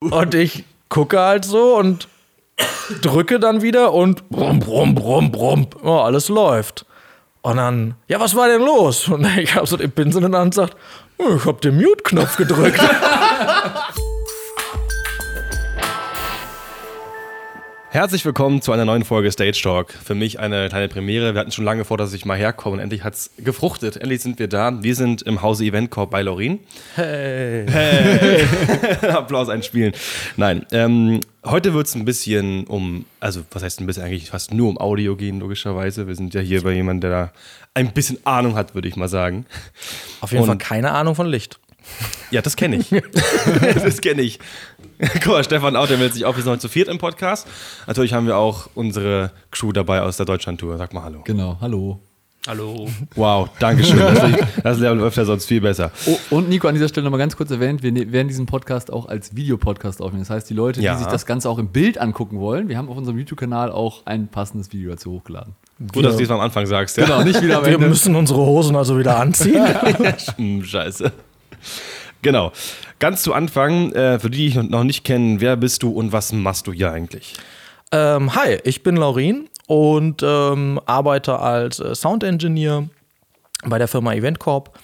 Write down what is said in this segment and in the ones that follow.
Und ich gucke halt so und drücke dann wieder und brumm, brumm, brumm, brumm. Oh, alles läuft. Und dann, ja, was war denn los? Und ich habe so den Pinsel in der Hand und sagt, oh, ich habe den Mute-Knopf gedrückt. Herzlich willkommen zu einer neuen Folge Stage Talk. Für mich eine kleine Premiere. Wir hatten schon lange vor, dass ich mal herkomme und endlich hat es gefruchtet. Endlich sind wir da. Wir sind im Hause Event Corp bei Lorin. Hey. Hey. Applaus einspielen. Nein, ähm, heute wird es ein bisschen um, also was heißt ein bisschen eigentlich fast nur um Audio gehen, logischerweise. Wir sind ja hier bei jemandem, der da ein bisschen Ahnung hat, würde ich mal sagen. Auf jeden Und- Fall keine Ahnung von Licht. Ja, das kenne ich. das kenne ich. Guck mal, Stefan auch, der meldet sich auf, wir sind heute zu viert im Podcast. Natürlich haben wir auch unsere Crew dabei aus der Deutschlandtour. Sag mal Hallo. Genau, hallo. Hallo. Wow, Dankeschön. Das, das läuft ja sonst viel besser. Oh, und Nico, an dieser Stelle nochmal ganz kurz erwähnt, wir ne- werden diesen Podcast auch als Videopodcast aufnehmen. Das heißt, die Leute, Ja. die sich das Ganze auch im Bild angucken wollen, wir haben auf unserem YouTube-Kanal auch ein passendes Video dazu hochgeladen. Gut, dass du diesmal am Anfang sagst. Ja. Genau, nicht wieder am Wir Ende. müssen unsere Hosen also wieder anziehen. Hm, Scheiße. Genau. Ganz zu Anfang, äh, für die, die dich noch nicht kennen, wer bist du und was machst du hier eigentlich? ähm, hi, ich bin Laurin und ähm, arbeite als äh, Sound Engineer bei der Firma Event Corp.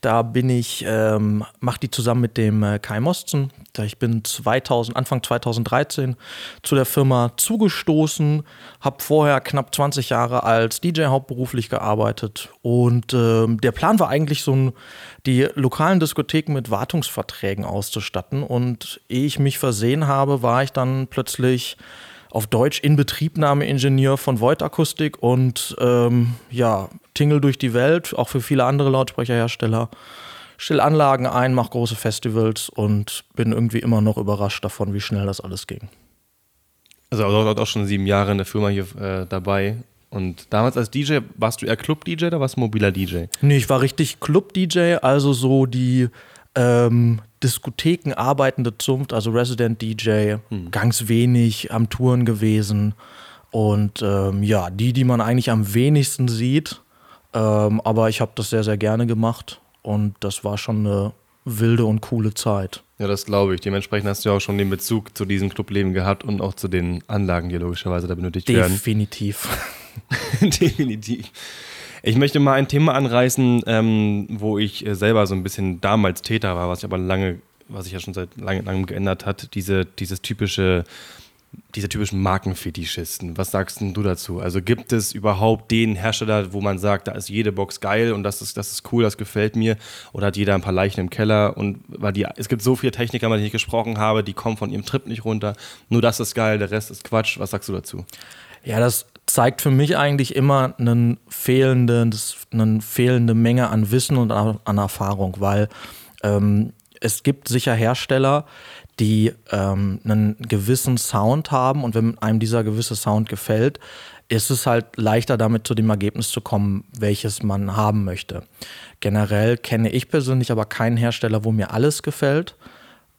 Da bin ich, ähm, mache die zusammen mit dem äh, Kai Mosten. Ich bin 2000, Anfang 2013 zu der Firma zugestoßen, habe vorher knapp 20 Jahre als DJ hauptberuflich gearbeitet und ähm, der Plan war eigentlich so ein, die lokalen Diskotheken mit Wartungsverträgen auszustatten und ehe ich mich versehen habe, war ich dann plötzlich auf Deutsch Inbetriebnahmeingenieur von Void Akustik und ähm, ja, tingle durch die Welt, auch für viele andere Lautsprecherhersteller. Stell Anlagen ein, mach große Festivals und bin irgendwie immer noch überrascht davon, wie schnell das alles ging. Also du auch schon sieben Jahre in der Firma hier äh, dabei. Und damals als DJ, warst du eher Club-DJ oder warst du mobiler DJ? Nee, ich war richtig Club-DJ, also so die ähm, Diskotheken arbeitende Zunft, also Resident DJ, ganz wenig am Touren gewesen. Und ähm, ja, die, die man eigentlich am wenigsten sieht. Ähm, aber ich habe das sehr, sehr gerne gemacht. Und das war schon eine wilde und coole Zeit. Ja, das glaube ich. Dementsprechend hast du ja auch schon den Bezug zu diesem Clubleben gehabt und auch zu den Anlagen, die logischerweise da benötigt werden. Definitiv. Definitiv. Ich möchte mal ein Thema anreißen, ähm, wo ich äh, selber so ein bisschen damals Täter war, was sich aber lange, was sich ja schon seit langem, langem geändert hat, diese, dieses typische, diese typischen Markenfetischisten. Was sagst du dazu? Also gibt es überhaupt den Hersteller, wo man sagt, da ist jede Box geil und das ist, das ist cool, das gefällt mir? Oder hat jeder ein paar Leichen im Keller? Und weil die, es gibt so viele Techniker, mit denen ich gesprochen habe, die kommen von ihrem Trip nicht runter. Nur das ist geil, der Rest ist Quatsch. Was sagst du dazu? Ja, das zeigt für mich eigentlich immer einen fehlenden, eine fehlende Menge an Wissen und an an Erfahrung, weil ähm, es gibt sicher Hersteller, die ähm, einen gewissen Sound haben und wenn einem dieser gewisse Sound gefällt, ist es halt leichter damit zu dem Ergebnis zu kommen, welches man haben möchte. Generell kenne ich persönlich aber keinen Hersteller, wo mir alles gefällt.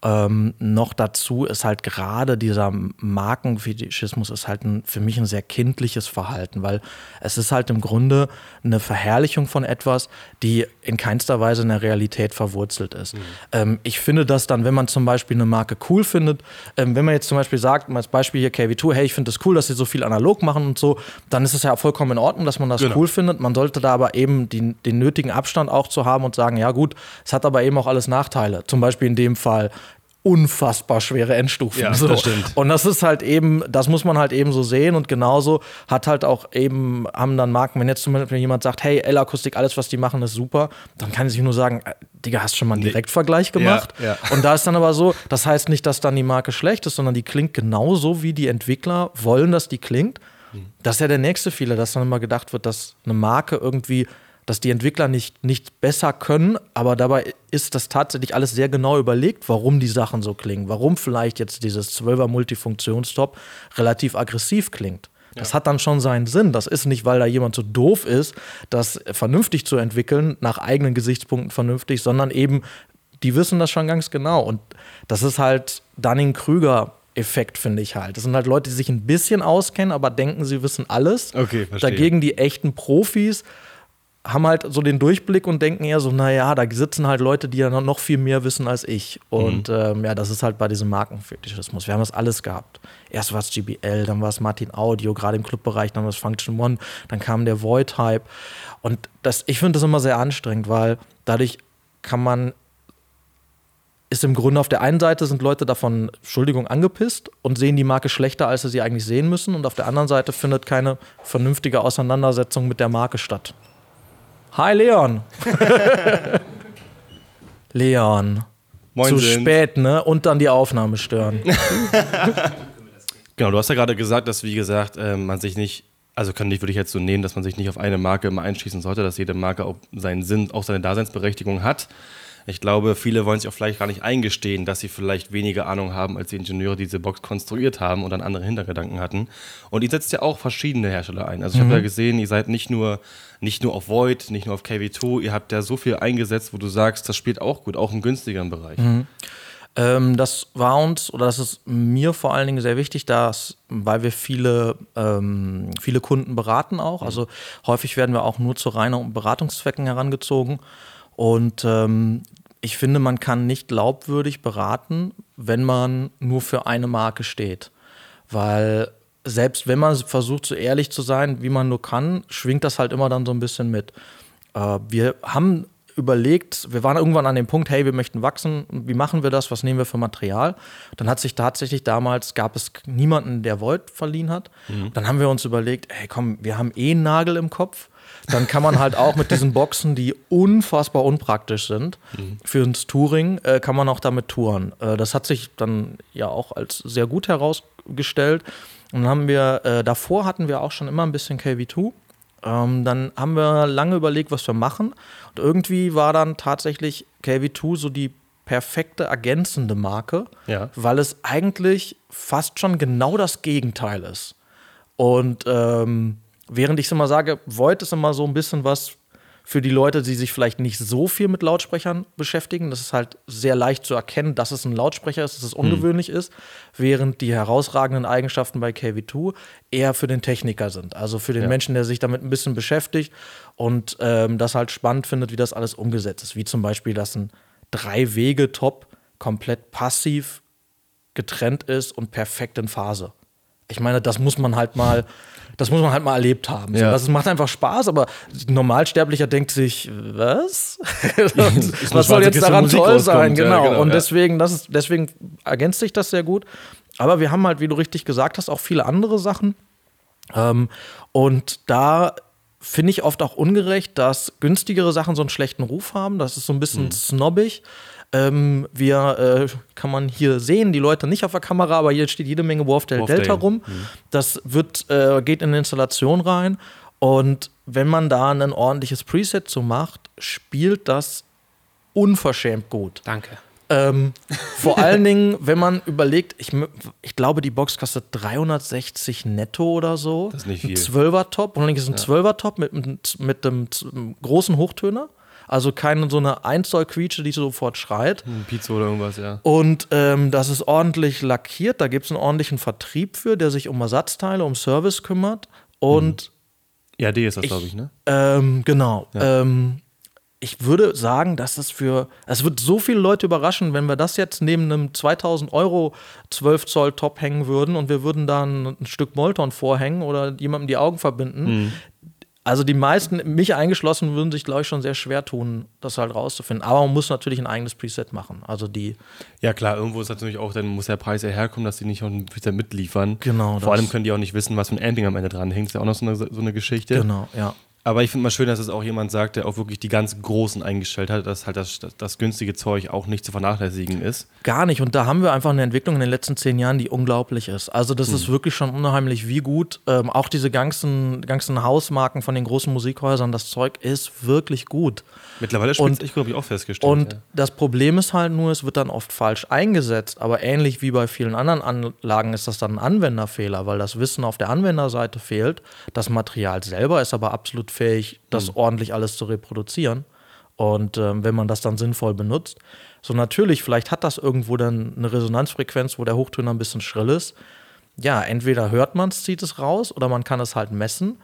Ähm, noch dazu ist halt gerade dieser Markenfetischismus ist halt ein, für mich ein sehr kindliches Verhalten, weil es ist halt im Grunde eine Verherrlichung von etwas, die in keinster Weise in der Realität verwurzelt ist. Ähm, ich finde das dann, wenn man zum Beispiel eine Marke cool findet, ähm, wenn man jetzt zum Beispiel sagt, als Beispiel hier KV2, hey, ich finde das cool, dass sie so viel analog machen und so, dann ist es ja vollkommen in Ordnung, dass man das Genau. cool findet. Man sollte da aber eben die, den nötigen Abstand auch zu haben und sagen, ja gut, es hat aber eben auch alles Nachteile. Zum Beispiel in dem Fall unfassbar schwere Endstufen. Ja, so. das stimmt. Und das ist halt eben, das muss man halt eben so sehen und genauso hat halt auch eben, haben dann Marken, wenn jetzt zum Beispiel jemand sagt, hey, L-Akustik, alles, was die machen, ist super, dann kann ich nur sagen, äh, Digga, hast schon mal einen Direktvergleich gemacht? ja. Und da ist dann aber so, das heißt nicht, dass dann die Marke schlecht ist, sondern die klingt genauso, wie die Entwickler wollen, dass die klingt. Das ist ja der nächste Fehler, dass dann immer gedacht wird, dass eine Marke irgendwie, dass die Entwickler nicht, nicht besser können, aber dabei ist das tatsächlich alles sehr genau überlegt, warum die Sachen so klingen, warum vielleicht jetzt dieses 12er Multifunktionstop relativ aggressiv klingt. Das hat dann schon seinen Sinn. Das ist nicht, weil da jemand so doof ist, das vernünftig zu entwickeln, nach eigenen Gesichtspunkten vernünftig, sondern eben, die wissen das schon ganz genau. Und das ist halt Dunning-Krüger. Effekt finde ich halt. Das sind halt Leute, die sich ein bisschen auskennen, aber denken, sie wissen alles. Okay, verstehe. Dagegen die echten Profis haben halt so den Durchblick und denken eher so, naja, da sitzen halt Leute, die ja noch viel mehr wissen als ich. Und mhm. ähm, ja, das ist halt bei diesem Markenfetischismus. Wir haben das alles gehabt. Erst war es GBL, dann war es Martin Audio, gerade im Clubbereich, dann war es Function One, dann kam der Void-Hype. Und das, ich finde das immer sehr anstrengend, weil dadurch kann man ist im Grunde auf der einen Seite sind Leute davon, Entschuldigung, angepisst und sehen die Marke schlechter, als sie sie eigentlich sehen müssen. Und auf der anderen Seite findet keine vernünftige Auseinandersetzung mit der Marke statt. Hi Leon. Leon. Moin Zu sind. spät, ne? Und dann die Aufnahme stören. genau, du hast ja gerade gesagt, dass, wie gesagt, äh, man sich nicht, also kann ich, würde ich jetzt so nehmen, dass man sich nicht auf eine Marke immer einschließen sollte, dass jede Marke auch seinen Sinn, auch seine Daseinsberechtigung hat. Ich glaube, viele wollen sich auch vielleicht gar nicht eingestehen, dass sie vielleicht weniger Ahnung haben als die Ingenieure, die diese Box konstruiert haben und dann andere Hintergedanken hatten. Und ihr setzt ja auch verschiedene Hersteller ein. Also ich mhm. habe ja gesehen, ihr seid nicht nur, nicht nur auf Void, nicht nur auf KV2, ihr habt ja so viel eingesetzt, wo du sagst, das spielt auch gut, auch im günstigeren Bereich. Mhm. Ähm, das war uns, oder das ist mir vor allen Dingen sehr wichtig, dass, weil wir viele, ähm, viele Kunden beraten auch. Mhm. Also häufig werden wir auch nur zu reinen Beratungszwecken herangezogen. Und ähm, ich finde, man kann nicht glaubwürdig beraten, wenn man nur für eine Marke steht. Weil selbst wenn man versucht, so ehrlich zu sein, wie man nur kann, schwingt das halt immer dann so ein bisschen mit. Äh, wir haben überlegt, wir waren irgendwann an dem Punkt, hey, wir möchten wachsen, wie machen wir das, was nehmen wir für Material? Dann hat sich tatsächlich damals, gab es niemanden, der Volt verliehen hat. Mhm. Dann haben wir uns überlegt, hey komm, wir haben eh einen Nagel im Kopf, dann kann man halt auch mit diesen Boxen, die unfassbar unpraktisch sind, mhm. für ins Touring, äh, kann man auch damit touren. Äh, das hat sich dann ja auch als sehr gut herausgestellt. Und dann haben wir, äh, davor hatten wir auch schon immer ein bisschen KV2. Ähm, dann haben wir lange überlegt, was wir machen. Und irgendwie war dann tatsächlich KV2 so die perfekte ergänzende Marke, ja. weil es eigentlich fast schon genau das Gegenteil ist. Und ähm, Während ich immer sage, Void ist immer so ein bisschen was für die Leute, die sich vielleicht nicht so viel mit Lautsprechern beschäftigen. Das ist halt sehr leicht zu erkennen, dass es ein Lautsprecher ist, dass es ungewöhnlich hm. ist, während die herausragenden Eigenschaften bei KV2 eher für den Techniker sind. Also für den ja. Menschen, der sich damit ein bisschen beschäftigt und ähm, das halt spannend findet, wie das alles umgesetzt ist. Wie zum Beispiel, dass ein Drei-Wege-Top komplett passiv getrennt ist und perfekt in Phase. Ich meine, das muss man halt mal das muss man halt mal erlebt haben. Ja. das macht einfach Spaß, aber Normalsterblicher denkt sich, was? was soll jetzt daran toll sein? Genau. Ja, genau. Und deswegen, das ist, deswegen ergänzt sich das sehr gut. Aber wir haben halt, wie du richtig gesagt hast, auch viele andere Sachen. Ähm, und da finde ich oft auch ungerecht, dass günstigere Sachen so einen schlechten Ruf haben. Das ist so ein bisschen mhm. snobbig. Ähm, wir äh, kann man hier sehen, die Leute nicht auf der Kamera, aber hier steht jede Menge Warfdale Warfdale. Delta rum. Mhm. Das wird, äh, geht in eine Installation rein. Und wenn man da ein ordentliches Preset so macht, spielt das unverschämt gut. Danke. Ähm, vor allen Dingen, wenn man überlegt, ich, ich glaube, die Box kostet 360 netto oder so. Das ist nicht viel. Ein 12er Top. Und dann ist ein ja. 12er Top mit, mit, mit einem großen Hochtöner. Also keine so eine 1 Zoll Quietsche, die sofort schreit. Ein Pizza oder irgendwas, ja. Und ähm, das ist ordentlich lackiert. Da gibt es einen ordentlichen Vertrieb für, der sich um Ersatzteile, um Service kümmert. Und. Ja, die ist das, glaube ich, ne? Ähm, genau. Ja. Ähm, ich würde sagen, dass es für, es wird so viele Leute überraschen, wenn wir das jetzt neben einem 2000 Euro 12 Zoll Top hängen würden und wir würden da ein, ein Stück Molton vorhängen oder jemandem die Augen verbinden. Mhm. Also die meisten, mich eingeschlossen, würden sich, glaube ich, schon sehr schwer tun, das halt rauszufinden. Aber man muss natürlich ein eigenes Preset machen. Also die. Ja klar, irgendwo ist natürlich auch, dann muss der Preis ja herkommen, dass die nicht auch ein Preset mitliefern. Genau. Vor allem können die auch nicht wissen, was für ein Amping am Ende dran hängt. Ist ja auch noch so eine, so eine Geschichte. Genau, ja. Aber ich finde mal schön, dass es auch jemand sagt, der auch wirklich die ganz Großen eingestellt hat, dass halt das, das, das, günstige Zeug auch nicht zu vernachlässigen ist. Gar nicht. Und da haben wir einfach eine Entwicklung in den letzten zehn Jahren, die unglaublich ist. Also das hm. ist wirklich schon unheimlich, wie gut. Ähm, auch diese ganzen, ganzen Hausmarken von den großen Musikhäusern, das Zeug ist wirklich gut. Mittlerweile spielt ich, glaube ich, auch festgestellt. Und ja. das Problem ist halt nur, es wird dann oft falsch eingesetzt. Aber ähnlich wie bei vielen anderen Anlagen ist das dann ein Anwenderfehler, weil das Wissen auf der Anwenderseite fehlt. Das Material selber ist aber absolut fähig, das mhm. ordentlich alles zu reproduzieren. Und ähm, wenn man das dann sinnvoll benutzt. So natürlich, vielleicht hat das irgendwo dann eine Resonanzfrequenz, wo der Hochtöner ein bisschen schrill ist. Ja, entweder hört man es, zieht es raus, oder man kann es halt messen.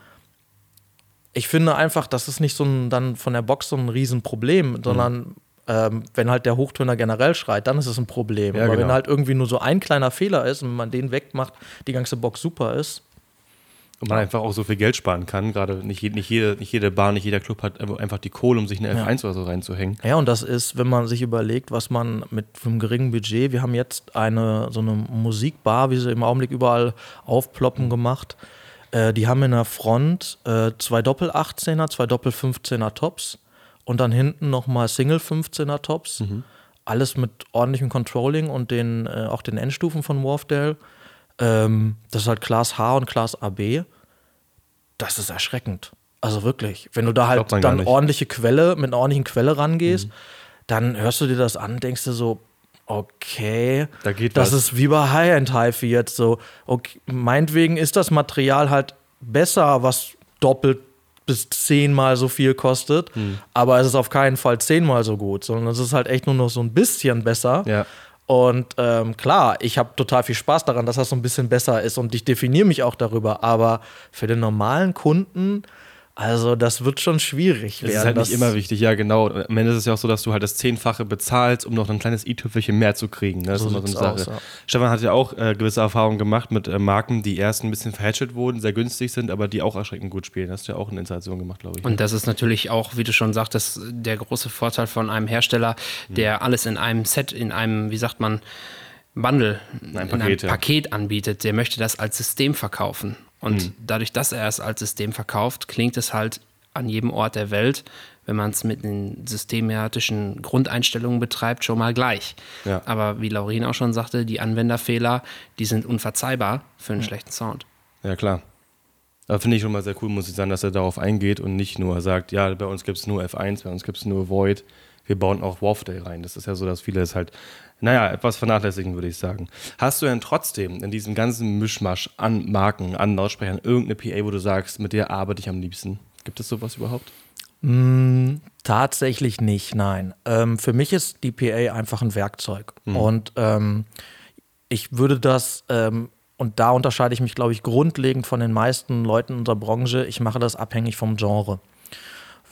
ich finde einfach, das ist nicht so ein, dann von der Box so ein Riesenproblem, sondern ähm, wenn halt der Hochtöner generell schreit, dann ist es ein Problem. Ja, Aber genau. wenn halt irgendwie nur so ein kleiner Fehler ist und man den wegmacht, die ganze Box super ist, Und man einfach auch so viel Geld sparen kann. Gerade nicht, nicht, jede, nicht jede Bar, nicht jeder Club hat einfach die Kohle, um sich eine Ja. F1 oder so reinzuhängen. Ja, und das ist, wenn man sich überlegt, was man mit einem geringen Budget, wir haben jetzt eine so eine Musikbar, wie sie im Augenblick überall aufploppen gemacht. Äh, die haben in der Front äh, zwei Doppel 18er, zwei Doppel 15er Tops und dann hinten nochmal Single 15er Tops. Alles mit ordentlichem Controlling und den, äh, auch den Endstufen von Wharfdale. Ähm, das ist halt Class H und Class AB. Das ist erschreckend. Also wirklich. Wenn du da halt dann ordentliche Quelle, mit einer ordentlichen Quelle rangehst, Mhm. dann hörst du dir das an, denkst du so, okay, Da geht das was. ist wie bei High-End-HiFi jetzt so. Okay, meinetwegen ist das Material halt besser, was doppelt bis zehnmal so viel kostet, Mhm. aber es ist auf keinen Fall zehnmal so gut, sondern es ist halt echt nur noch so ein bisschen besser. Ja. Und ähm, klar, ich habe total viel Spaß daran, dass das so ein bisschen besser ist und ich definiere mich auch darüber. Aber für den normalen Kunden, also das wird schon schwierig Das werden. ist halt das, nicht immer wichtig, ja genau. Am Ende ist es ja auch so, dass du halt das Zehnfache bezahlst, um noch ein kleines i-Tüpfelchen mehr zu kriegen. ne? Das So ist immer so eine Sache. aus, ja. Stefan hat ja auch äh, gewisse Erfahrungen gemacht mit äh, Marken, die erst ein bisschen verhätschelt wurden, sehr günstig sind, aber die auch erschreckend gut spielen. Hast du ja auch eine Installation gemacht, glaube ich. Und das ist natürlich auch, wie du schon sagtest, der große Vorteil von einem Hersteller, der alles in einem Set, in einem, wie sagt man, Bundle, in Paket, einem ja. Paket anbietet. Der möchte das als System verkaufen. Und dadurch, dass er es als System verkauft, klingt es halt an jedem Ort der Welt, wenn man es mit den systematischen Grundeinstellungen betreibt, schon mal gleich. Ja. Aber wie Laurin auch schon sagte, die Anwenderfehler, die sind unverzeihbar für einen schlechten Sound. Ja, klar. Aber finde ich schon mal sehr cool, muss ich sagen, dass er darauf eingeht und nicht nur sagt, ja, bei uns gibt es nur F1, bei uns gibt es nur Void. Wir bauen auch Wharfdale rein. Das ist ja so, dass viele es halt, naja, etwas vernachlässigen, würde ich sagen. Hast du denn trotzdem in diesem ganzen Mischmasch an Marken, an Lautsprechern irgendeine PA, wo du sagst, mit der arbeite ich am liebsten? Gibt es sowas überhaupt? Tatsächlich nicht, nein. Ähm, für mich ist die PA einfach ein Werkzeug. Und ähm, ich würde das, ähm, und da unterscheide ich mich, glaube ich, grundlegend von den meisten Leuten in unserer Branche, ich mache das abhängig vom Genre.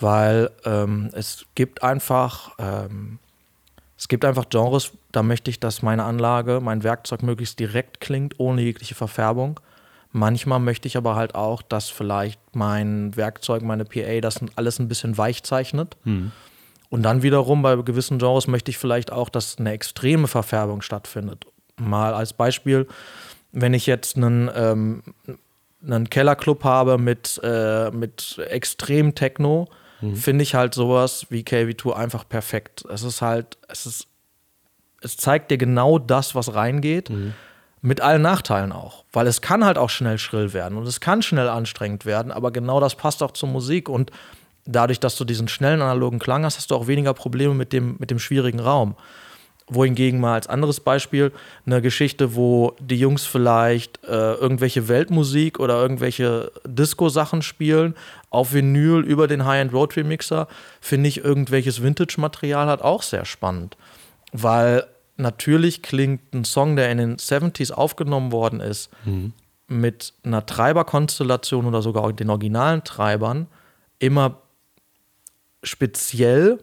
Weil ähm, es gibt einfach, ähm, es gibt einfach Genres, da möchte ich, dass meine Anlage, mein Werkzeug möglichst direkt klingt, ohne jegliche Verfärbung. Manchmal möchte ich aber halt auch, dass vielleicht mein Werkzeug, meine PA, das alles ein bisschen weich zeichnet. Und dann wiederum bei gewissen Genres möchte ich vielleicht auch, dass eine extreme Verfärbung stattfindet. Mal als Beispiel, wenn ich jetzt einen, ähm, einen Kellerclub habe mit, äh, mit extrem Techno, finde ich halt sowas wie KV2 einfach perfekt. Es ist halt, es ist, es zeigt dir genau das, was reingeht. Mit allen Nachteilen auch. Weil es kann halt auch schnell schrill werden und es kann schnell anstrengend werden, aber genau das passt auch zur Musik. Und dadurch, dass du diesen schnellen analogen Klang hast, hast du auch weniger Probleme mit dem, mit dem schwierigen Raum. Wohingegen mal als anderes Beispiel eine Geschichte, wo die Jungs vielleicht äh, irgendwelche Weltmusik oder irgendwelche Disco-Sachen spielen, auf Vinyl über den High-End Rotary Mixer, finde ich irgendwelches Vintage-Material halt auch sehr spannend. Weil natürlich klingt ein Song, der in den 70s aufgenommen worden ist, mit einer Treiberkonstellation oder sogar den originalen Treibern immer speziell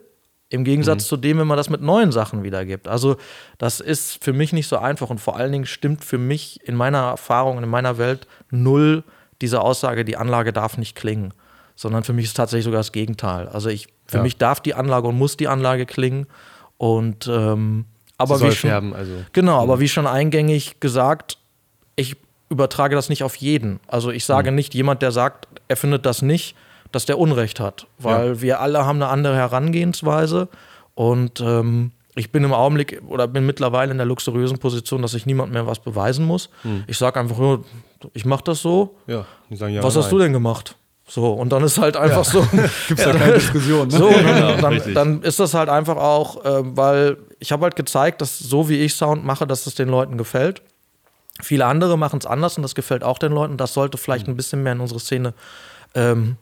im Gegensatz zu dem, wenn man das mit neuen Sachen wiedergibt. Also das ist für mich nicht so einfach und vor allen Dingen stimmt für mich in meiner Erfahrung, in meiner Welt null diese Aussage, die Anlage darf nicht klingen, sondern für mich ist tatsächlich sogar das Gegenteil. Also ich, für Ja. mich darf die Anlage und muss die Anlage klingen und ähm, aber wie schon, färben, also. Genau, aber wie schon eingängig gesagt, ich übertrage das nicht auf jeden. Also ich sage nicht, jemand, der sagt, er findet das nicht, dass der Unrecht hat, weil wir alle haben eine andere Herangehensweise und ähm, ich bin im Augenblick oder bin mittlerweile in der luxuriösen Position, dass ich niemand mehr was beweisen muss. Ich sage einfach, ja, ich mache das so. Ja, die sagen ja. was hast du denn gemacht? So, und dann ist halt einfach so. Gibt es da keine Diskussion. Ne? So, dann, Genau, dann, dann ist das halt einfach auch, äh, weil ich habe halt gezeigt, dass so wie ich Sound mache, dass es den Leuten gefällt. Viele andere machen es anders und das gefällt auch den Leuten. Das sollte vielleicht ein bisschen mehr in unsere Szene ähm,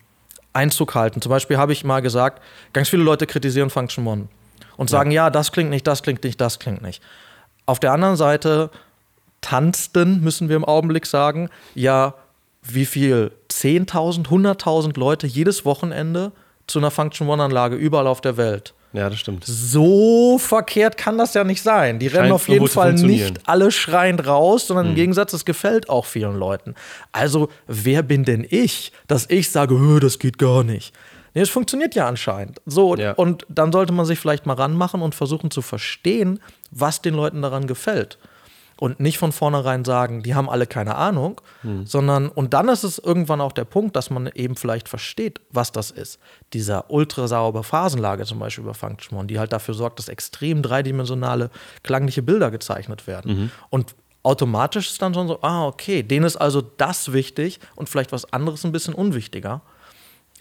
Einzug halten. Zum Beispiel habe ich mal gesagt, ganz viele Leute kritisieren Function One und sagen, ja. das klingt nicht, das klingt nicht, das klingt nicht. Auf der anderen Seite tanzten, müssen wir im Augenblick sagen, ja wie viel 10.000, 100.000 Leute jedes Wochenende zu einer Function One-Anlage überall auf der Welt. Ja, das stimmt. So verkehrt kann das ja nicht sein. Die rennen Scheint auf jeden Fall nicht alle schreiend raus, sondern im Gegensatz, es gefällt auch vielen Leuten. Also, wer bin denn ich, dass ich sage, "Hö, das geht gar nicht? Nee, es funktioniert ja anscheinend. So, Ja. und dann sollte man sich vielleicht mal ranmachen und versuchen zu verstehen, was den Leuten daran gefällt. Und nicht von vornherein sagen, die haben alle keine Ahnung, sondern, und dann ist es irgendwann auch der Punkt, dass man eben vielleicht versteht, was das ist. Dieser ultrasaubere Phasenlage zum Beispiel über Function One, die halt dafür sorgt, dass extrem dreidimensionale klangliche Bilder gezeichnet werden. Und automatisch ist dann schon so, ah, okay, denen ist also das wichtig und vielleicht was anderes ein bisschen unwichtiger.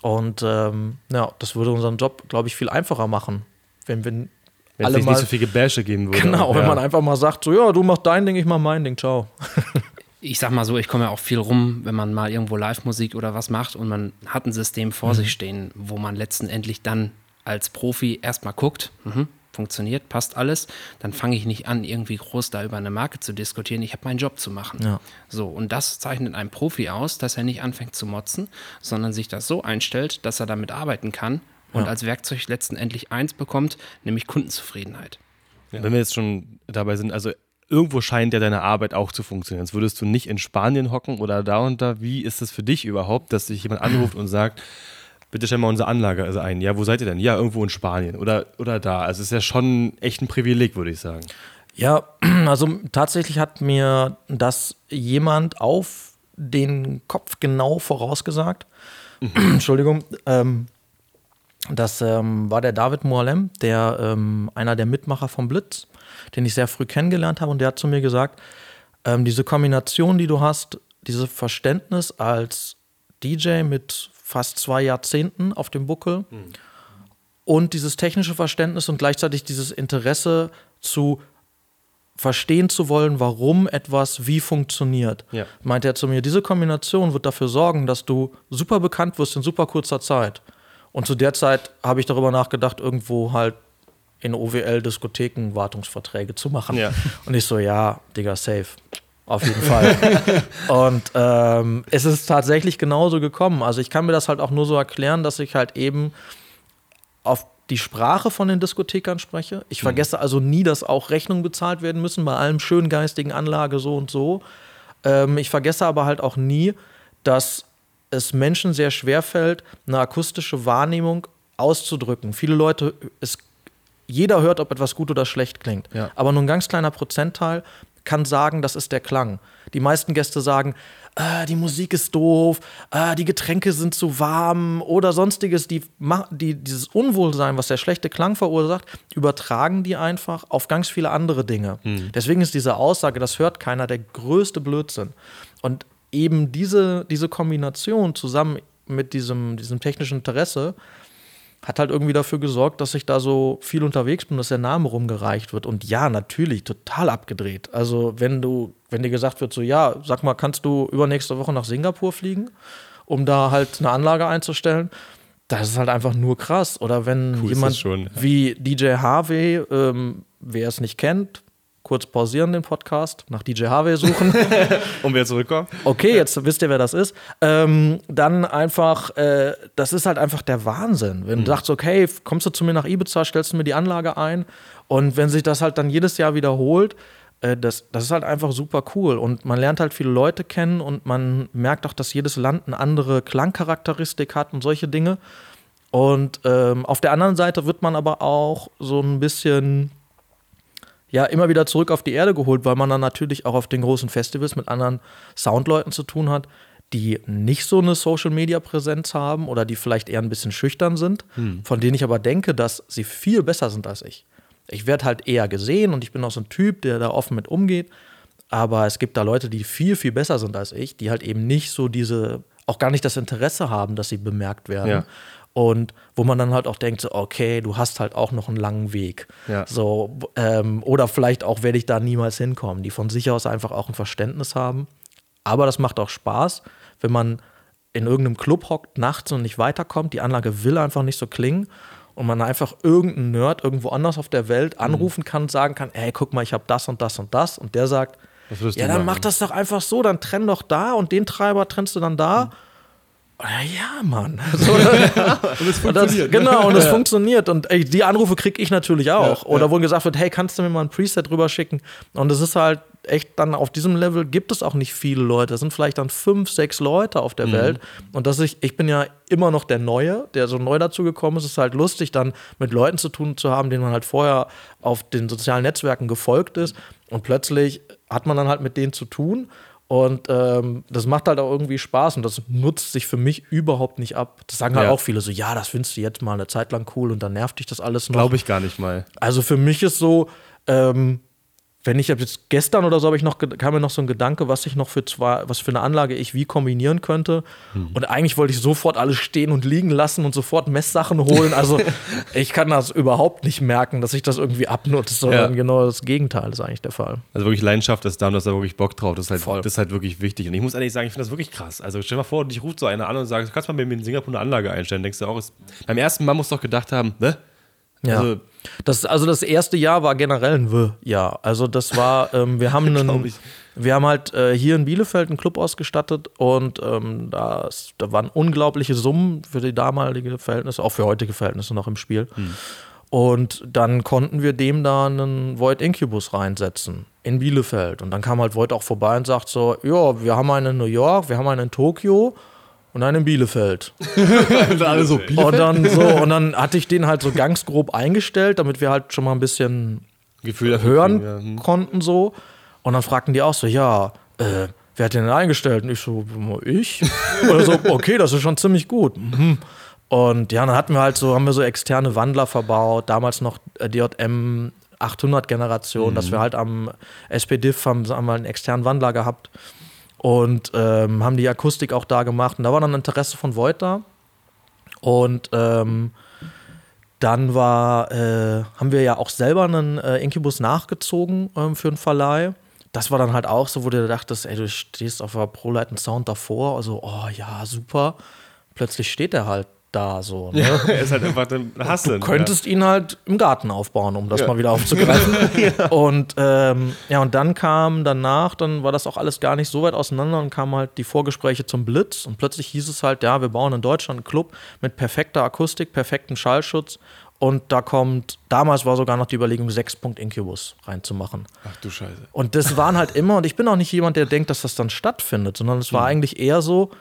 Und ähm, ja, das würde unseren Job, glaube ich, viel einfacher machen, wenn wir Wenn es alle nicht, mal nicht so viel Gebäsche geben würde. Genau, wenn ja. man einfach mal sagt, so ja, du machst dein Ding, ich mach mein Ding, ciao. ich sag mal so, ich komme ja auch viel rum, wenn man mal irgendwo Live-Musik oder was macht und man hat ein System vor sich stehen, wo man letztendlich dann als Profi erstmal guckt, mhm, funktioniert, passt alles, dann fange ich nicht an, irgendwie groß da über eine Marke zu diskutieren. Ich habe meinen Job zu machen. Ja. So, und das zeichnet einen Profi aus, dass er nicht anfängt zu motzen, sondern sich das so einstellt, dass er damit arbeiten kann und Ja. als Werkzeug letztendlich eins bekommt, nämlich Kundenzufriedenheit. Wenn wir jetzt schon dabei sind, also irgendwo scheint ja deine Arbeit auch zu funktionieren. Jetzt würdest du nicht in Spanien hocken oder da und da. Wie ist es für dich überhaupt, dass dich jemand anruft und sagt, bitte stell mal unsere Anlage also ein. Ja, wo seid ihr denn? Ja, irgendwo in Spanien oder, oder da. Also es ist ja schon echt ein Privileg, würde ich sagen. Ja, also tatsächlich hat mir das jemand auf den Kopf genau vorausgesagt. Entschuldigung. Ähm, das ähm, war der David Moalem, der ähm, einer der Mitmacher vom Blitz, den ich sehr früh kennengelernt habe. Und der hat zu mir gesagt, ähm, diese Kombination, die du hast, dieses Verständnis als DJ mit fast zwei Jahrzehnten auf dem Buckel und dieses technische Verständnis und gleichzeitig dieses Interesse zu verstehen zu wollen, warum etwas wie funktioniert. Ja. Meinte er zu mir, diese Kombination wird dafür sorgen, dass du super bekannt wirst in super kurzer Zeit. Und zu der Zeit habe ich darüber nachgedacht, irgendwo halt in OWL-Diskotheken Wartungsverträge zu machen. Ja. Und ich so, ja, Digga, safe. Auf jeden Fall. und ähm, es ist tatsächlich genauso gekommen. Also ich kann mir das halt auch nur so erklären, dass ich halt eben auf die Sprache von den Diskothekern spreche. Ich vergesse also nie, dass auch Rechnungen bezahlt werden müssen bei allem schönen geistigen Anlage so und so. Ähm, ich vergesse aber halt auch nie, dass es Menschen sehr schwer fällt, eine akustische Wahrnehmung auszudrücken. Viele Leute, es, jeder hört, ob etwas gut oder schlecht klingt. Ja. Aber nur ein ganz kleiner Prozentteil kann sagen, das ist der Klang. Die meisten Gäste sagen, äh, die Musik ist doof, äh, die Getränke sind zu warm oder sonstiges. Die, die, dieses Unwohlsein, was der schlechte Klang verursacht, übertragen die einfach auf ganz viele andere Dinge. Deswegen ist diese Aussage, das hört keiner, der größte Blödsinn. Und eben diese, diese Kombination zusammen mit diesem, diesem technischen Interesse hat halt irgendwie dafür gesorgt, dass ich da so viel unterwegs bin, dass der Name rumgereicht wird. Und ja, natürlich, total abgedreht. Also, wenn du, wenn dir gesagt wird, so, ja, sag mal, kannst du übernächste Woche nach Singapur fliegen, um da halt eine Anlage einzustellen? Das ist halt einfach nur krass. Oder wenn Cool jemand schon, ja. wie DJ Harvey, ähm, wer es nicht kennt, kurz pausieren den Podcast, nach DJ Harvey suchen. Und wir zurückkommen? Okay, jetzt wisst ihr, wer das ist. Ähm, dann einfach, äh, das ist halt einfach der Wahnsinn. Wenn du sagst, okay, kommst du zu mir nach Ibiza, stellst du mir die Anlage ein und wenn sich das halt dann jedes Jahr wiederholt, äh, das, das ist halt einfach super cool und man lernt halt viele Leute kennen und man merkt auch, dass jedes Land eine andere Klangcharakteristik hat und solche Dinge. Und ähm, auf der anderen Seite wird man aber auch so ein bisschen ja immer wieder zurück auf die Erde geholt, weil man dann natürlich auch auf den großen Festivals mit anderen Soundleuten zu tun hat, die nicht so eine Social-Media-Präsenz haben oder die vielleicht eher ein bisschen schüchtern sind, von denen ich aber denke, dass sie viel besser sind als ich. Ich werde halt eher gesehen und ich bin auch so ein Typ, der da offen mit umgeht. Aber es gibt da Leute, die viel, viel besser sind als ich, die halt eben nicht so diese, auch gar nicht das Interesse haben, dass sie bemerkt werden. Ja. Und wo man dann halt auch denkt, so, okay, du hast halt auch noch einen langen Weg. Ja. So, ähm, oder vielleicht auch werde ich da niemals hinkommen, die von sich aus einfach auch ein Verständnis haben. Aber das macht auch Spaß, wenn man in irgendeinem Club hockt nachts und nicht weiterkommt, die Anlage will einfach nicht so klingen und man einfach irgendeinen Nerd irgendwo anders auf der Welt anrufen kann und sagen kann, ey, guck mal, ich habe das und das und das und der sagt, ja, dann machen? mach das doch einfach so, dann trenn doch da und den Treiber trennst du dann da. Ja, ja, Mann. So, Und es und das, funktioniert. ne? genau, und es funktioniert. Und ey, die Anrufe kriege ich natürlich auch. Ja, Oder ja. wo gesagt wird, hey, kannst du mir mal ein Preset rüber schicken? Und es ist halt echt dann auf diesem Level gibt es auch nicht viele Leute. Es sind vielleicht dann fünf, sechs Leute auf Mhm. der Welt. Und dass ich, ich bin ja immer noch der Neue, der so neu dazu gekommen ist. Es ist halt lustig, dann mit Leuten zu tun zu haben, denen man halt vorher auf den sozialen Netzwerken gefolgt ist. Und plötzlich hat man dann halt mit denen zu tun. Und ähm, das macht halt auch irgendwie Spaß und das nutzt sich für mich überhaupt nicht ab. Das sagen halt Ja. auch viele so, ja, das findest du jetzt mal eine Zeit lang cool und dann nervt dich das alles noch. Glaube ich gar nicht mal. Also für mich ist so, ähm, wenn ich jetzt gestern oder so habe ich noch kam mir noch so ein Gedanke, was ich noch für zwei, was für eine Anlage ich wie kombinieren könnte. Und eigentlich wollte ich sofort alles stehen und liegen lassen und sofort Messsachen holen. Also ich kann das überhaupt nicht merken, dass ich das irgendwie abnutze, sondern Ja. genau das Gegenteil ist eigentlich der Fall. Also wirklich Leidenschaft ist da und du hast da wirklich Bock drauf. Das ist halt, Voll. das ist halt wirklich wichtig. Und ich muss ehrlich sagen, ich finde das wirklich krass. Also stell dir mal vor, dich ruft so einer an und sagt, kannst du mal bei mir in Singapur eine Anlage einstellen. Denkst du auch, ist, beim ersten Mal musst du doch gedacht haben, ne? Ja. Also, Das, also das erste Jahr war generell ein W-Jahr. Also das war, ähm, wir haben einen, wir haben halt äh, hier in Bielefeld einen Club ausgestattet und ähm, das, da waren unglaubliche Summen für die damalige Verhältnisse, auch für heutige Verhältnisse noch im Spiel. Und dann konnten wir dem da einen Void Incubus reinsetzen in Bielefeld. Und dann kam halt Void auch vorbei und sagt so, ja, wir haben einen in New York, wir haben einen in Tokio und einen in Bielefeld. Und dann alle so, Bielefeld? Und dann so, und dann hatte ich den halt so ganz grob eingestellt, damit wir halt schon mal ein bisschen Gefühl hören kriegen, ja. Hm. konnten so. Und dann fragten die auch so, ja, äh, wer hat den denn eingestellt? Und ich so, ich? Oder so, okay, das ist schon ziemlich gut. Mhm. Und ja, dann hatten wir halt so, haben wir so externe Wandler verbaut, damals noch äh, DJM 800 Generation, dass wir halt am SPDIF haben, haben wir einen externen Wandler gehabt und ähm, haben die Akustik auch da gemacht. Und da war dann Interesse von Void da. Und ähm, dann war, äh, haben wir ja auch selber einen äh, Incubus nachgezogen ähm, für einen Verleih. Das war dann halt auch so, wo du dachtest, ey, du stehst auf der ProLight Sound davor, also, oh ja, super. Plötzlich steht er halt da so. Ne? Er ist halt einfach ein Hassel. Du könntest ihn halt im Garten aufbauen, um das mal wieder aufzugreifen. Und ähm, ja, und dann kam danach, dann war das auch alles gar nicht so weit auseinander und kamen halt die Vorgespräche zum Blitz und plötzlich hieß es halt, ja, wir bauen in Deutschland einen Club mit perfekter Akustik, perfektem Schallschutz und da kommt, damals war sogar noch die Überlegung, 6 Punkt Incubus reinzumachen. Ach du Scheiße. Und das waren halt immer, und ich bin auch nicht jemand, der denkt, dass das dann stattfindet, sondern es war eigentlich eher so,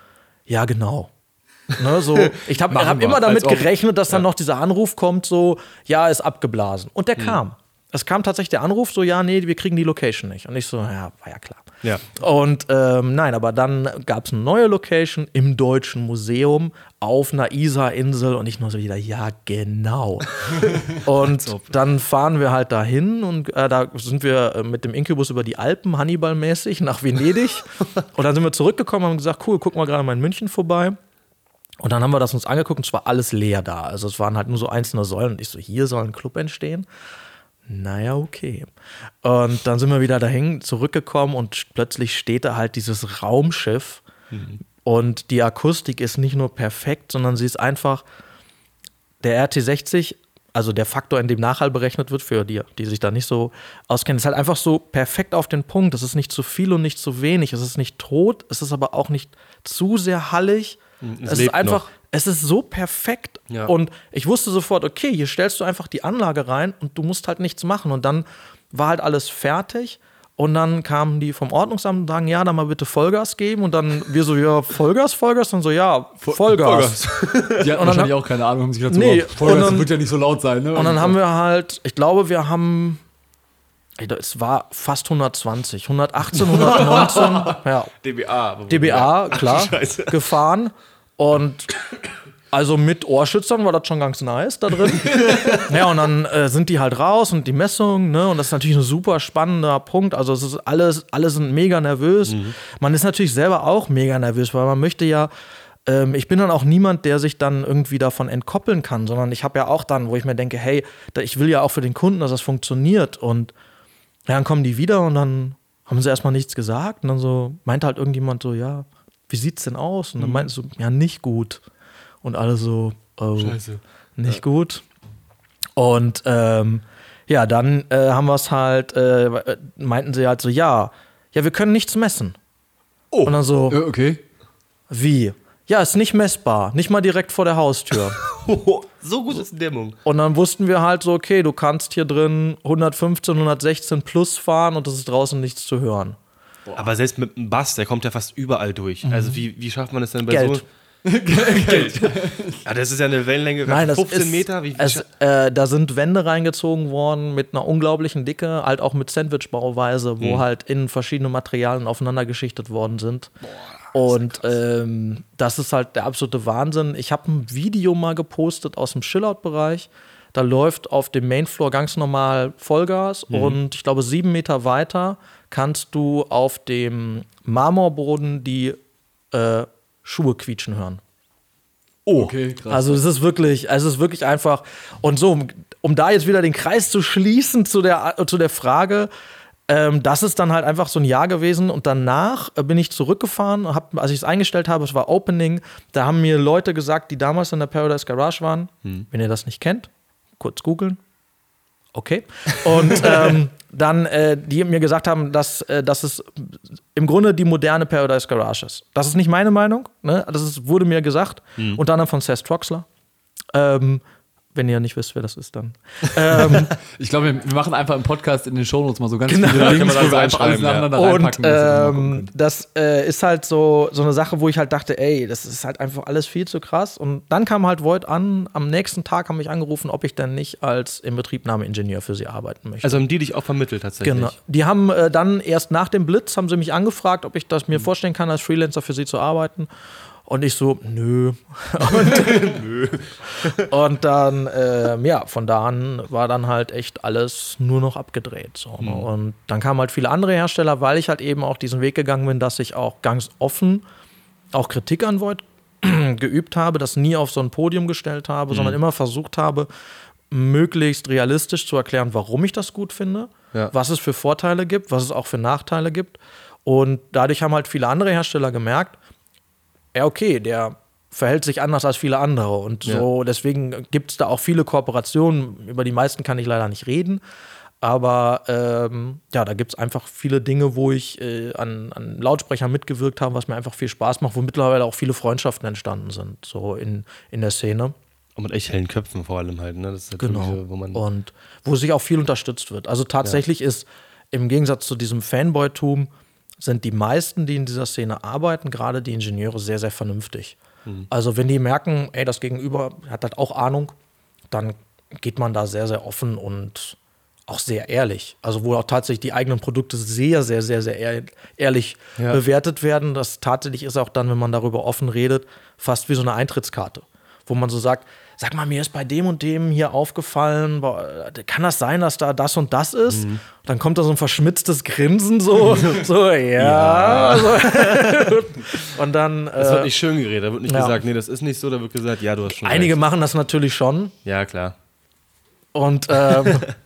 ja, genau. Ne, so, ich habe hab immer damit gerechnet, dass dann noch dieser Anruf kommt, so, ja, ist abgeblasen. Und der kam. Es kam tatsächlich der Anruf, so, ja, nee, wir kriegen die Location nicht. Und ich so, ja, war ja klar. Ja. Und ähm, nein, aber dann gab es eine neue Location im Deutschen Museum auf einer Isar-Insel und ich nur so wieder, ja, genau. und dann fahren wir halt dahin und äh, da sind wir äh, mit dem Incubus über die Alpen, Hannibal-mäßig, nach Venedig. und dann sind wir zurückgekommen und haben gesagt, cool, gucken wir gerade mal in München vorbei. Und dann haben wir das uns angeguckt und es war alles leer da. Also es waren halt nur so einzelne Säulen und ich so, hier soll ein Club entstehen. Naja, okay. Und dann sind wir wieder dahin zurückgekommen und plötzlich steht da halt dieses Raumschiff. Und die Akustik ist nicht nur perfekt, sondern sie ist einfach der RT60, also der Faktor, in dem Nachhall berechnet wird, für die, die sich da nicht so auskennen, ist halt einfach so perfekt auf den Punkt. Es ist nicht zu viel und nicht zu wenig. Es ist nicht tot, es ist aber auch nicht zu sehr hallig. Es Es, ist einfach, noch. es ist so perfekt. Ja. Und ich wusste sofort, okay, hier stellst du einfach die Anlage rein und du musst halt nichts machen. Und dann war halt alles fertig. Und dann kamen die vom Ordnungsamt und sagen, ja, dann mal bitte Vollgas geben. Und dann wir so, ja, Vollgas, Vollgas. Dann so, ja, Vollgas. Die hatten Und dann wahrscheinlich hab- auch keine Ahnung, haben sich gedacht, Nee, so, Vollgas, und dann- wird ja nicht so laut sein. Ne? Und dann haben wir halt, ich glaube, wir haben, es war fast 120, 118, 119, ja, DBA. DBA, klar, Scheiße. gefahren. Und also mit Ohrschützern war das schon ganz nice da drin. ja, und dann äh, sind die halt raus und die Messung, ne? Und das ist natürlich ein super spannender Punkt. Also es ist alles, alle sind mega nervös. Man ist natürlich selber auch mega nervös, weil man möchte ja. Ähm, ich bin dann auch niemand, der sich dann irgendwie davon entkoppeln kann, sondern ich habe ja auch dann, wo ich mir denke, hey, ich will ja auch für den Kunden, dass das funktioniert. Und ja, dann kommen die wieder und dann haben sie erstmal nichts gesagt. Und dann so meinte halt irgendjemand so, ja, wie sieht's denn aus? Und dann meinten sie so, ja, nicht gut. Und alle so, oh, Scheiße. nicht gut. Und ähm, ja, dann äh, haben wir es halt, äh, meinten sie halt so, ja, ja, wir können nichts messen. Oh. Und dann so, Äh, okay. wie? Ja, ist nicht messbar, nicht mal direkt vor der Haustür. so gut ist die Dämmung. Und dann wussten wir halt so, okay, du kannst hier drin 115, 116 plus fahren und es ist draußen nichts zu hören. Aber selbst mit dem Bass, der kommt ja fast überall durch. Also wie, wie schafft man das denn bei Geld. so... Geld. Ja, das ist ja eine Wellenlänge Nein, das 15 ist, Meter. Wie, wie es, äh, da sind Wände reingezogen worden mit einer unglaublichen Dicke, halt auch mit Sandwich-Bauweise, wo halt innen verschiedene Materialien aufeinander geschichtet worden sind. Und ähm, das ist halt der absolute Wahnsinn. Ich habe ein Video mal gepostet aus dem Chillout-Bereich. Da läuft auf dem Mainfloor ganz normal Vollgas und ich glaube, sieben Meter weiter kannst du auf dem Marmorboden die äh, Schuhe quietschen hören. Okay, krass. Also es ist wirklich, also es ist wirklich einfach. Und so, um, um da jetzt wieder den Kreis zu schließen zu der, zu der Frage, ähm, das ist dann halt einfach so ein Jahr gewesen und danach bin ich zurückgefahren, hab, als ich es eingestellt habe, es war Opening, da haben mir Leute gesagt, die damals in der Paradise Garage waren, wenn ihr das nicht kennt, kurz googeln. Okay. Und ähm, dann, äh, die mir gesagt haben, dass, äh, dass es im Grunde die moderne Paradise Garage ist. Das ist nicht meine Meinung, ne? das ist, wurde mir gesagt, unter anderem von Seth Troxler. Ähm, wenn ihr nicht wisst, wer das ist, dann. ähm, ich glaube, wir, machen einfach im Podcast in den Shownotes mal so ganz Genau. viele Kann Links, man wo wir einfach alles reinschreiben, ja. und ähm, das äh, ist halt so, so eine Sache, wo ich halt dachte, ey, das ist halt einfach alles viel zu krass. Und dann kam halt Void an, am nächsten Tag haben mich angerufen, ob ich denn nicht als Inbetriebnahmeingenieur für sie arbeiten möchte. Also haben die dich auch vermittelt tatsächlich. Genau. Die haben äh, dann erst nach dem Blitz haben sie mich angefragt, ob ich das mir vorstellen kann, als Freelancer für sie zu arbeiten. Und ich so, nö. Und, und dann, ähm, ja, von da an war dann halt echt alles nur noch abgedreht. So, ne? Und dann kamen halt viele andere Hersteller, weil ich halt eben auch diesen Weg gegangen bin, dass ich auch ganz offen auch Kritik an Void geübt habe, das nie auf so ein Podium gestellt habe, sondern immer versucht habe, möglichst realistisch zu erklären, warum ich das gut finde, Ja. was es für Vorteile gibt, was es auch für Nachteile gibt. Und dadurch haben halt viele andere Hersteller gemerkt, ja, okay, der verhält sich anders als viele andere. Und so, deswegen gibt es da auch viele Kooperationen. Über die meisten kann ich leider nicht reden. Aber ähm, ja, da gibt es einfach viele Dinge, wo ich äh, an, an Lautsprechern mitgewirkt habe, was mir einfach viel Spaß macht, wo mittlerweile auch viele Freundschaften entstanden sind, so in, in der Szene. Und mit echt hellen Köpfen vor allem halt. Ne? Das ist halt Genau. so, wo man und wo sich auch viel unterstützt wird. Also tatsächlich ist im Gegensatz zu diesem Fanboy-Tum, sind die meisten, die in dieser Szene arbeiten, gerade die Ingenieure, sehr, sehr vernünftig. Also wenn die merken, ey, das Gegenüber hat halt auch Ahnung, dann geht man da sehr, sehr offen und auch sehr ehrlich. Also wo auch tatsächlich die eigenen Produkte sehr, sehr, sehr, sehr ehr ehrlich Ja. bewertet werden. Das tatsächlich ist auch dann, wenn man darüber offen redet, fast wie so eine Eintrittskarte. Wo man so sagt, sag mal, mir ist bei dem und dem hier aufgefallen, boah, kann das sein, dass da das und das ist? Dann kommt da so ein verschmitztes Grinsen, so, so ja. So. und dann, Das wird äh, nicht schön geredet, da wird nicht ja. gesagt, nee, das ist nicht so, da wird gesagt, ja, du hast schon einige recht. machen das natürlich schon. Ja, klar. Und ähm,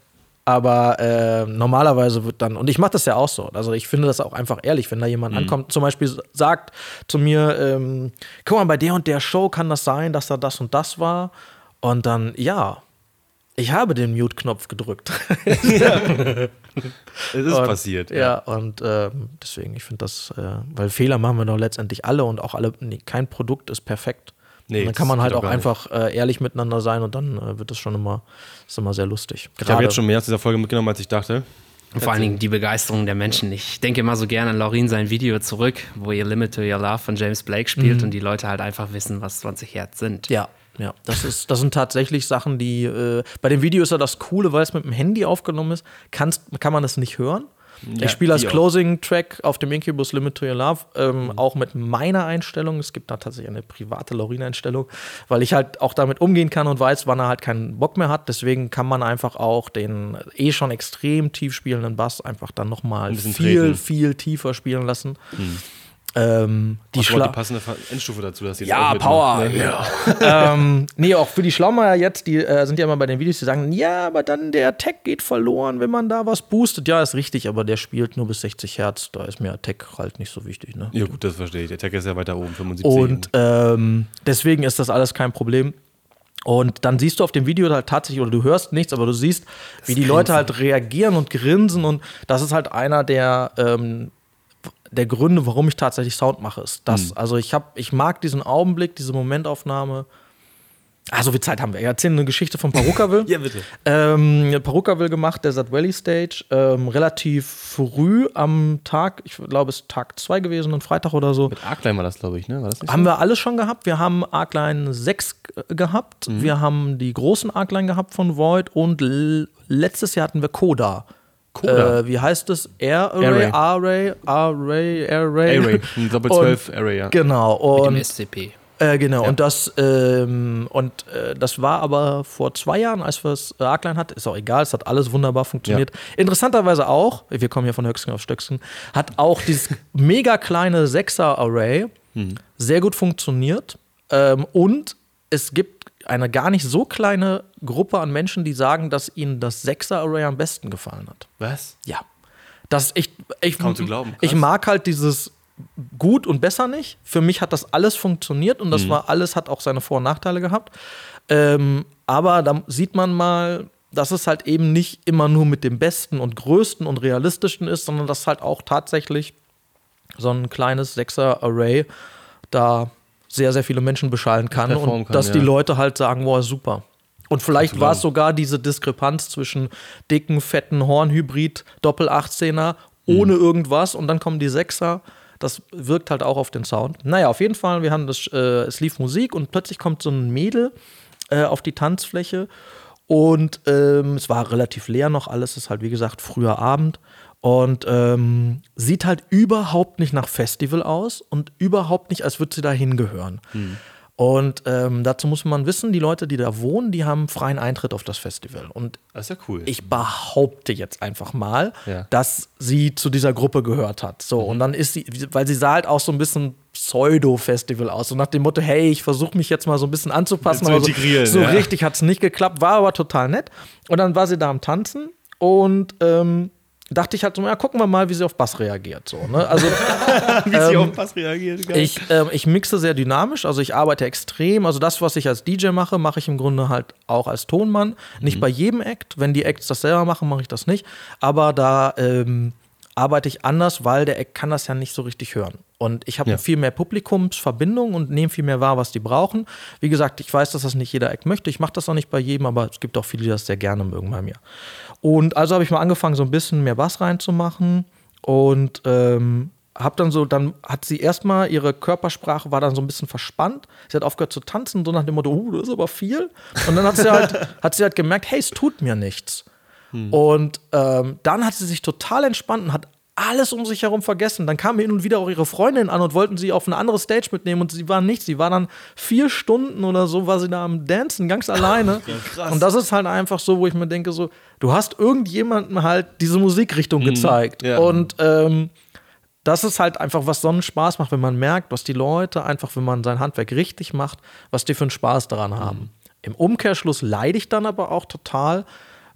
aber äh, normalerweise wird dann, und ich mache das ja auch so, also ich finde das auch einfach ehrlich, wenn da jemand ankommt, zum Beispiel sagt zu mir, ähm, guck mal, bei der und der Show kann das sein, dass da das und das war. Und dann, ja, ich habe den Mute-Knopf gedrückt. Es ist Und, passiert. Ja, und ähm, deswegen, ich finde das, äh, weil Fehler machen wir doch letztendlich alle und auch alle, nee, kein Produkt ist perfekt. Nee, und dann kann man halt auch einfach äh, ehrlich miteinander sein und dann äh, wird das schon immer, ist immer sehr lustig. Ich habe jetzt schon mehr aus dieser Folge mitgenommen, als ich dachte. Und vor allen Dingen die Begeisterung der Menschen. Ich denke immer so gerne an Laurin sein Video zurück, wo ihr Limit to Your Love von James Blake spielt und die Leute halt einfach wissen, was 20 Hertz sind. Ja, ja. Das, ist, das sind tatsächlich Sachen, die. Äh, bei dem Video ist ja das Coole, weil es mit dem Handy aufgenommen ist, kannst, kann man das nicht hören. Ja, ich spiele als. Closing-Track auf dem Incubus Limit to Your Love, ähm, auch mit meiner Einstellung. Es gibt da tatsächlich eine private Laurin-Einstellung, weil ich halt auch damit umgehen kann und weiß, wann er halt keinen Bock mehr hat. Deswegen kann man einfach auch den eh schon extrem tief spielenden Bass einfach dann nochmal viel, treten. viel tiefer spielen lassen. Ähm, die Die, die passende Endstufe dazu, dass die das ja, auch mitmacht, Power. ne? Ja. ähm, nee, auch für die Schlaumeier jetzt, die äh, sind ja immer bei den Videos, die sagen, ja, aber dann der Tech geht verloren, wenn man da was boostet. Ja, ist richtig, aber der spielt nur bis 60 Hertz. Da ist mir Tech halt nicht so wichtig. Ne? Ja, gut, das verstehe ich. Der Tag ist ja weiter oben, 75. Und ähm, deswegen ist das alles kein Problem. Und dann siehst du auf dem Video halt tatsächlich, oder du hörst nichts, aber du siehst, wie die Leute halt reagieren und grinsen. Und das ist halt einer der ähm, der Gründe, warum ich tatsächlich Sound mache, ist das. Also ich habe, ich mag diesen Augenblick, diese Momentaufnahme. Ah, so viel Zeit haben wir. Wir erzählen eine Geschichte von Parukaville. Ja, bitte. Ähm, Parukaville gemacht, Desert Valley Stage, ähm, relativ früh am Tag, ich glaube, es ist Tag 2 gewesen, ein Freitag oder so. Mit Arkline war das, glaube ich, ne? War das nicht Haben wir alles schon gehabt. Wir haben Arcline 6 gehabt. Mhm. Wir haben die großen Arcline gehabt von Void und letztes Jahr hatten wir Coda. Coda? Äh, wie heißt es? Air Array, Array. Array, Array, Array. Array, ein Doppel Und- 12 Array, ja. Genau. Mit dem Und SCP. äh, genau, Ja. und das ähm, und äh, das war aber vor zwei Jahren, als wir es äh, Arcline hatten, ist auch egal, es hat alles wunderbar funktioniert. Interessanterweise auch, wir kommen hier von Höchsten auf Stöcksken, hat auch dieses mega kleine 6er Array sehr gut funktioniert. Ähm, und es gibt eine gar nicht so kleine Gruppe an Menschen, die sagen, dass ihnen das 6er Array am besten gefallen hat. Was? Ja. Das ich, ich, Kaum zu glauben, krass. ich mag halt dieses gut und besser nicht. Für mich hat das alles funktioniert und das Mhm. war alles, hat auch seine Vor- und Nachteile gehabt. Ähm, aber da sieht man mal, dass es halt eben nicht immer nur mit dem Besten und Größten und Realistischen ist, sondern dass halt auch tatsächlich so ein kleines Sechser-Array da sehr, sehr viele Menschen beschallen kann performen und kann, dass die ja. Leute halt sagen, boah, super. Und vielleicht war es sogar diese Diskrepanz zwischen dicken, fetten Hornhybrid, Doppel-18er, ohne Mhm. irgendwas und dann kommen die Sechser. Das wirkt halt auch auf den Sound. Naja, auf jeden Fall, wir haben das, äh, es lief Musik und plötzlich kommt so ein Mädel äh, auf die Tanzfläche und ähm, es war relativ leer noch alles, ist halt wie gesagt früher Abend und ähm, sieht halt überhaupt nicht nach Festival aus und überhaupt nicht, als würde sie da hingehören. Und ähm, dazu muss man wissen, die Leute, die da wohnen, die haben freien Eintritt auf das Festival. Und Das ja cool. ich behaupte jetzt einfach mal, Ja. dass sie zu dieser Gruppe gehört hat. So, und dann ist sie, weil sie sah halt auch so ein bisschen Pseudo-Festival aus. So nach dem Motto, hey, ich versuche mich jetzt mal so ein bisschen anzupassen. Zu aber so- So ja. richtig hat es nicht geklappt, war aber total nett. Und dann war sie da am Tanzen und ähm, dachte ich halt so, ja, gucken wir mal, wie sie auf Bass reagiert. So, ne? Also Wie sie auf Pass reagiert. geil. ich, ähm, ich mixe sehr dynamisch, also ich arbeite extrem. Also das, was ich als DJ mache, mache ich im Grunde halt auch als Tonmann. Nicht bei jedem Act. Wenn die Acts das selber machen, mache ich das nicht. Aber da ähm, arbeite ich anders, weil der Act kann das ja nicht so richtig hören. Und ich habe Ja. viel mehr Publikumsverbindung und nehme viel mehr wahr, was die brauchen. Wie gesagt, ich weiß, dass das nicht jeder Act möchte. Ich mache das auch nicht bei jedem, aber es gibt auch viele, die das sehr gerne mögen bei mir. Und also habe ich mal angefangen, so ein bisschen mehr Bass reinzumachen und ähm, hab dann so, dann hat sie erstmal ihre Körpersprache war dann so ein bisschen verspannt. Sie hat aufgehört zu tanzen, so nach dem Motto, uh, das ist aber viel. Und dann hat sie halt, hat sie halt gemerkt, hey, es tut mir nichts. Und ähm, dann hat sie sich total entspannt und hat alles um sich herum vergessen. Dann kamen hin und wieder auch ihre Freundin an und wollten sie auf eine andere Stage mitnehmen und sie war nichts. Sie war dann vier Stunden oder so, war sie da am Dancen, ganz alleine. Und das ist halt einfach so, wo ich mir denke, so, du hast irgendjemandem halt diese Musikrichtung gezeigt. ja. Und ähm, das ist halt einfach, was so einen Spaß macht, wenn man merkt, was die Leute einfach, wenn man sein Handwerk richtig macht, was die für einen Spaß daran haben. Im Umkehrschluss leide ich dann aber auch total,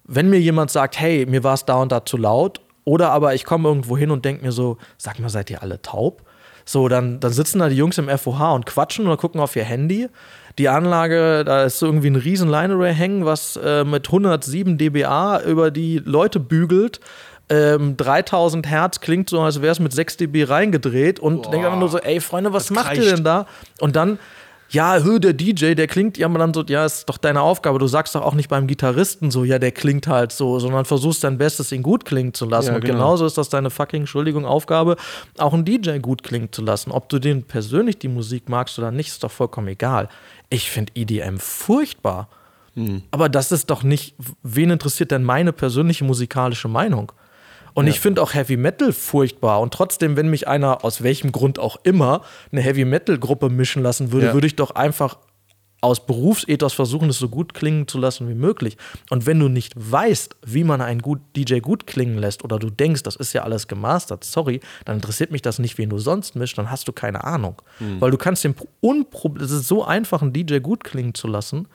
wenn mir jemand sagt, hey, mir war es da und da zu laut, oder aber ich komme irgendwo hin und denke mir so, sag mal, seid ihr alle taub? So, dann, dann sitzen da die Jungs im FOH und quatschen oder gucken auf ihr Handy. Die Anlage, da ist so irgendwie ein riesen Line-Array hängen, was äh, mit 107 dBA über die Leute bügelt. Ähm, 3000 Hertz klingt so, als wäre es mit 6 dB reingedreht und denke einfach nur so, ey Freunde, was macht ihr kreischt. denn da? Und dann, ja, hö, der DJ, der klingt ja immer dann so, ja, ist doch deine Aufgabe. Du sagst doch auch nicht beim Gitarristen so, ja, der klingt halt so, sondern versuchst dein Bestes, ihn gut klingen zu lassen. Ja, und genau. genauso ist das deine fucking, Entschuldigung, Aufgabe, auch einen DJ gut klingen zu lassen. Ob du den persönlich die Musik magst oder nicht, ist doch vollkommen egal. Ich finde EDM furchtbar. Aber das ist doch nicht, wen interessiert denn meine persönliche musikalische Meinung? Und ich finde auch Heavy Metal furchtbar. Und trotzdem, wenn mich einer aus welchem Grund auch immer eine Heavy Metal Gruppe mischen lassen würde, Ja. würde ich doch einfach aus Berufsethos versuchen, es so gut klingen zu lassen wie möglich. Und wenn du nicht weißt, wie man einen gut DJ gut klingen lässt, oder du denkst, das ist ja alles gemastert, sorry, dann interessiert mich das nicht, wen du sonst mischst, dann hast du keine Ahnung. Weil du kannst den unpro es ist so einfach, einen DJ gut klingen zu lassen.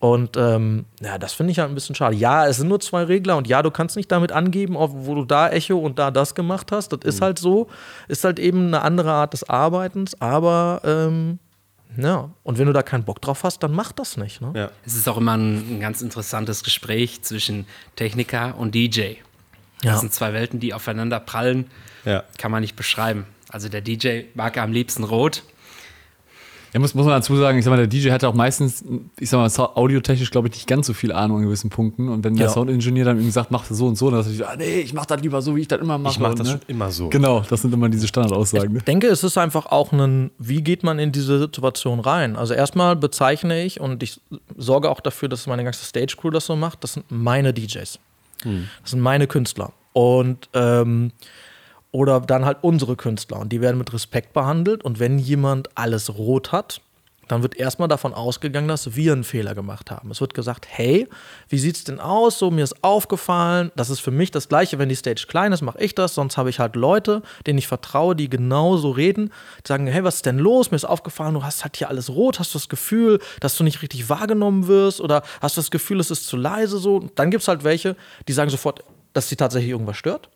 Und ähm, ja, das finde ich halt ein bisschen schade. Ja, es sind nur zwei Regler und ja, du kannst nicht damit angeben, ob- wo du da Echo und da das gemacht hast. Das ist halt so. Ist halt eben eine andere Art des Arbeitens, aber ähm, ja, und wenn du da keinen Bock drauf hast, dann mach das nicht. Ne? Ja. Es ist auch immer ein, ein ganz interessantes Gespräch zwischen Techniker und DJ. Ja. Das sind zwei Welten, die aufeinander prallen. Ja. Kann man nicht beschreiben. Also der DJ mag am liebsten rot. Ja, muss, muss man dazu sagen, ich sag mal, der DJ hat auch meistens, ich sag mal, audiotechnisch, glaube ich, nicht ganz so viel Ahnung an gewissen Punkten. Und wenn der Ja. Soundingenieur dann irgendwie sagt, mach das so und so, dann sagt er, ah, nee, ich mach das lieber so, wie ich das immer mache. Ich mache das ne? schon immer so. Genau, das sind immer diese Standardaussagen. Ne? Ich denke, es ist einfach auch ein, wie geht man in diese Situation rein? Also erstmal bezeichne ich und ich sorge auch dafür, dass meine ganze Stage Crew das so macht. Das sind meine DJs. Das sind meine Künstler. Und ähm, oder dann halt unsere Künstler. Und die werden mit Respekt behandelt. Und wenn jemand alles rot hat, dann wird erstmal davon ausgegangen, dass wir einen Fehler gemacht haben. Es wird gesagt, hey, wie sieht's denn aus? So, mir ist aufgefallen, das ist für mich das Gleiche, wenn die Stage klein ist, mache ich das, sonst habe ich halt Leute, denen ich vertraue, die genauso reden, die sagen, hey, was ist denn los? Mir ist aufgefallen, du hast halt hier alles rot, hast du das Gefühl, dass du nicht richtig wahrgenommen wirst oder hast du das Gefühl, es ist zu leise so? Dann gibt es halt welche, die sagen sofort, dass sie tatsächlich irgendwas stört.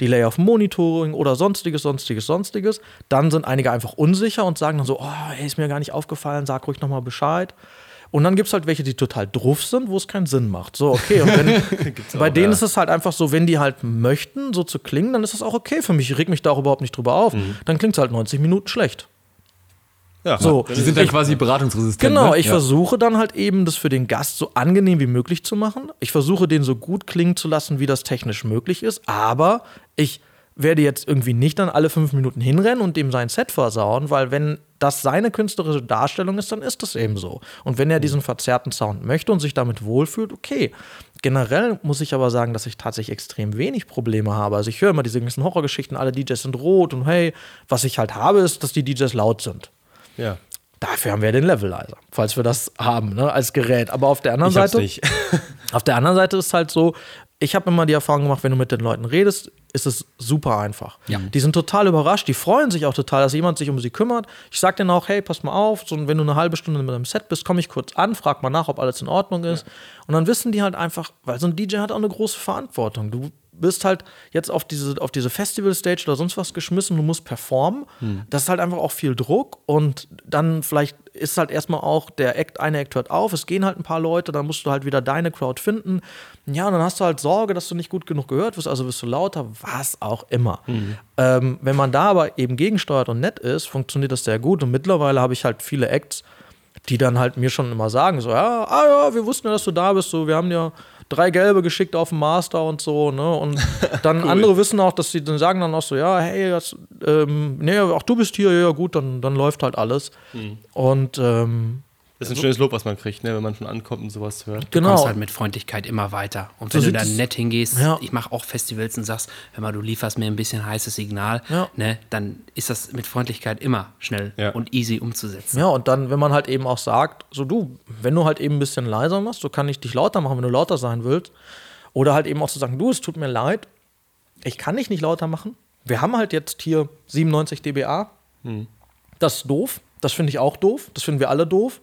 Delay auf Monitoring oder sonstiges, sonstiges, sonstiges. Dann sind einige einfach unsicher und sagen dann so, oh, ey, ist mir gar nicht aufgefallen, sag ruhig nochmal Bescheid. Und dann gibt es halt welche, die total druff sind, wo es keinen Sinn macht. So, okay. Und wenn, bei auch, denen ja. ist es halt einfach so, wenn die halt möchten, so zu klingen, dann ist das auch okay für mich. Ich reg mich da auch überhaupt nicht drüber auf. Dann klingt es halt 90 Minuten schlecht. Ja, So, Die sind dann quasi beratungsresistent. Genau, ne? ich ja. versuche dann halt eben, das für den Gast so angenehm wie möglich zu machen. Ich versuche, den so gut klingen zu lassen, wie das technisch möglich ist. Aber ich werde jetzt irgendwie nicht dann alle fünf Minuten hinrennen und dem sein Set versauen, weil wenn das seine künstlerische Darstellung ist, dann ist das eben so. Und wenn er diesen verzerrten Sound möchte und sich damit wohlfühlt, okay. Generell muss ich aber sagen, dass ich tatsächlich extrem wenig Probleme habe. Also ich höre immer diese ganzen Horrorgeschichten, alle DJs sind rot und hey, was ich halt habe, ist, dass die DJs laut sind. Ja. Dafür haben wir den Levelizer, falls wir das haben, ne, als Gerät. Aber auf der anderen Ich Seite, nicht. auf der anderen Seite ist halt so, ich habe immer die Erfahrung gemacht, wenn du mit den Leuten redest, ist es super einfach. Die sind total überrascht, die freuen sich auch total, dass jemand sich um sie kümmert. Ich sage denen auch, hey, pass mal auf, so, wenn du eine halbe Stunde mit einem Set bist, komme ich kurz an, frag mal nach, ob alles in Ordnung ist. Und dann wissen die halt einfach, weil so ein DJ hat auch eine große Verantwortung. Du bist halt jetzt auf diese, auf diese Festival-Stage oder sonst was geschmissen, du musst performen. Das ist halt einfach auch viel Druck und dann vielleicht ist halt erstmal auch der Act, eine Act hört auf, es gehen halt ein paar Leute, dann musst du halt wieder deine Crowd finden. Ja, und dann hast du halt Sorge, dass du nicht gut genug gehört wirst, also wirst du lauter, was auch immer. Ähm, wenn man da aber eben gegensteuert und nett ist, funktioniert das sehr gut und mittlerweile habe ich halt viele Acts, die dann halt mir schon immer sagen, so, ja, ah ja, wir wussten ja, dass du da bist, so, wir haben dir drei gelbe geschickt auf dem Master und so, ne, und dann andere wissen auch, dass sie dann sagen dann auch so, ja, hey, das, ähm, nee, auch du bist hier, ja gut, dann, dann läuft halt alles. Und ähm, Das ist ein schönes Lob, was man kriegt, ne, wenn man schon ankommt und sowas hört. Du genau, kommst halt mit Freundlichkeit immer weiter. Und wenn So du dann nett hingehst, Ja. ich mache auch Festivals und sagst, hör mal, du lieferst mir ein bisschen heißes Signal, Ja. ne, dann ist das mit Freundlichkeit immer schnell Ja. und easy umzusetzen. Ja, und dann, wenn man halt eben auch sagt, so du, wenn du halt eben ein bisschen leiser machst, so kann ich dich lauter machen, wenn du lauter sein willst. Oder halt eben auch zu sagen, du, es tut mir leid, ich kann dich nicht lauter machen. Wir haben halt jetzt hier 97 dBA. Das ist doof. Das finde ich auch doof. Das finden wir alle doof.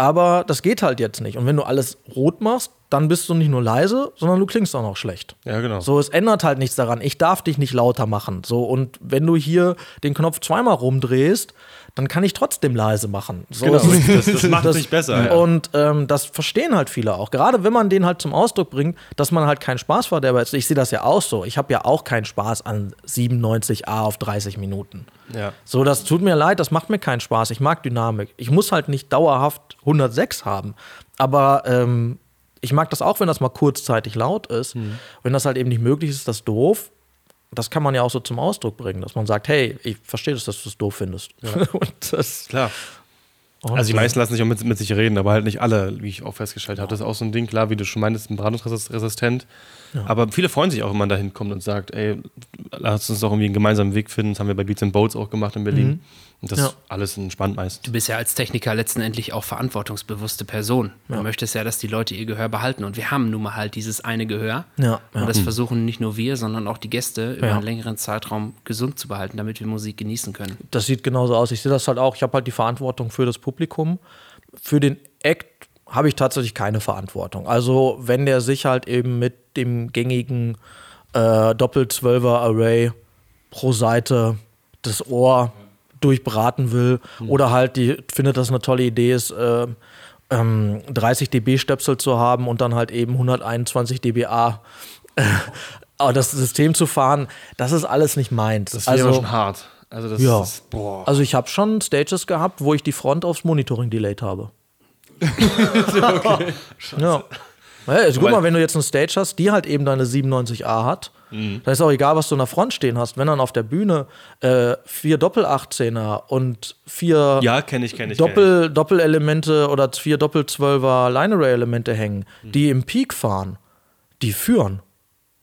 Aber das geht halt jetzt nicht. Und wenn du alles rot machst, dann bist du nicht nur leise, sondern du klingst auch noch schlecht. Ja, genau. So, es ändert halt nichts daran. Ich darf dich nicht lauter machen. So, und wenn du hier den Knopf zweimal rumdrehst, dann kann ich trotzdem leise machen. So, Genau, das, das macht es nicht besser. Ja. Und ähm, das verstehen halt viele auch. Gerade wenn man den halt zum Ausdruck bringt, dass man halt keinen Spaßverderber ist. Ich sehe das ja auch so. Ich habe ja auch keinen Spaß an 97a auf 30 Minuten. Ja. So, das tut mir leid, das macht mir keinen Spaß. Ich mag Dynamik. Ich muss halt nicht dauerhaft 106 haben. Aber ähm, ich mag das auch, wenn das mal kurzzeitig laut ist. Wenn das halt eben nicht möglich ist, ist das doof. Das kann man ja auch so zum Ausdruck bringen, dass man sagt, hey, ich verstehe das, dass du es doof findest. Und das, Klar. und Also die meisten lassen sich auch mit, mit sich reden, aber halt nicht alle, wie ich auch festgestellt habe. Das ist auch so ein Ding, klar, wie du schon meintest, ein beratungsresistent. Aber viele freuen sich auch, wenn man da hinkommt und sagt, ey, lass uns doch irgendwie einen gemeinsamen Weg finden. Das haben wir bei Beats and Boats auch gemacht in Berlin. Und das Ja. ist alles entspannt meist. Du bist ja als Techniker letztendlich auch verantwortungsbewusste Person. Du möchtest ja, dass die Leute ihr Gehör behalten. Und wir haben nun mal halt dieses eine Gehör. Ja, ja. Und das versuchen nicht nur wir, sondern auch die Gäste über Ja. einen längeren Zeitraum gesund zu behalten, damit wir Musik genießen können. das sieht genauso aus. Ich sehe das halt auch. Ich habe halt die Verantwortung für das Publikum. Für den Act habe ich tatsächlich keine Verantwortung. Also, wenn der sich halt eben mit dem gängigen äh, Doppel-12er-Array pro Seite das Ohr durchbraten will oder halt die findet, dass eine tolle Idee ist, äh, ähm, 30 dB Stöpsel zu haben und dann halt eben 121 dBA äh, das System zu fahren, das ist alles nicht meins. Das wäre also, schon hart. Also das ja. ist. Also ich habe schon Stages gehabt, wo ich die Front aufs Monitoring delayed habe. Ja. Ja, also guck mal, wenn du jetzt eine Stage hast, die halt eben deine 97a hat, Mhm. dann ist auch egal, was du in der Front stehen hast. Wenn dann auf der Bühne äh, vier Doppel-18er und vier ja, kenne ich, kenne ich. Doppel, Doppelelemente oder vier Doppel-12er Line-Array-Elemente hängen, Mhm. die im Peak fahren, die führen.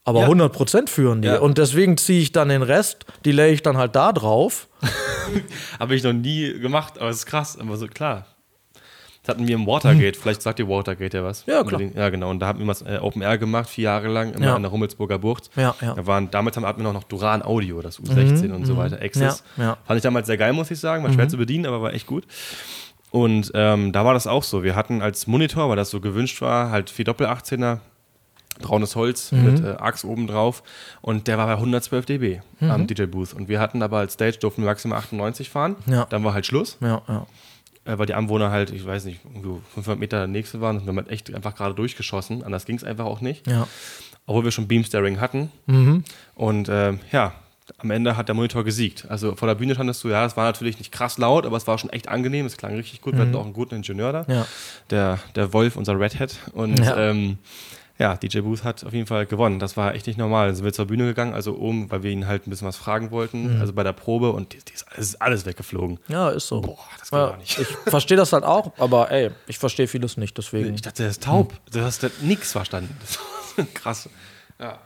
Aber Ja. 100% führen die. Ja. Und deswegen ziehe ich dann den Rest, die lege ich dann halt da drauf. Habe ich noch nie gemacht, aber es ist krass. Aber so klar. Das hatten wir im Watergate. Vielleicht sagt ihr Watergate ja was. Hm. Ja, klar. Ja, genau. Und da haben wir was äh, Open Air gemacht, vier Jahre lang, immer Ja. an der Rummelsburger Bucht. Ja, ja. Da waren, damals haben- hatten wir noch Duran Audio, das U16 und so weiter, Access. Ja, ja. Fand ich damals sehr geil, muss ich sagen. War schwer zu bedienen, aber war echt gut. Und ähm, da war das auch so. Wir hatten als Monitor, weil das so gewünscht war, halt vier Doppel-18er, braunes Holz mit äh, Axt oben drauf und der war bei 112 dB am DJ-Booth. Und wir hatten aber als Stage durften wir maximal 98 fahren. Ja. Dann war halt Schluss, Ja, ja. Äh, weil die Anwohner halt, ich weiß nicht, irgendwo 500 Meter der nächste waren und wir haben halt echt einfach gerade durchgeschossen. Anders ging es einfach auch nicht. ja. Obwohl wir schon Beamstaring hatten. Und ähm, ja, am Ende hat der Monitor gesiegt. Also vor der Bühne standest du, ja, es war natürlich nicht krass laut, aber es war schon echt angenehm. Es klang richtig gut. Wir hatten auch einen guten Ingenieur da. Ja. Der, der Wolf, unser Red Hat. Und Ja. ähm, ja, DJ Booth hat auf jeden Fall gewonnen. Das war echt nicht normal. Dann sind wir zur Bühne gegangen, also oben, weil wir ihn halt ein bisschen was fragen wollten, also bei der Probe und die, die ist alles, alles weggeflogen. Ja, ist so. Boah, das geht ja, gar nicht. Ich verstehe das halt auch, aber ey, ich verstehe vieles nicht, deswegen. Ich dachte, der ist taub. Du hast nichts verstanden. Das war krass. Ja.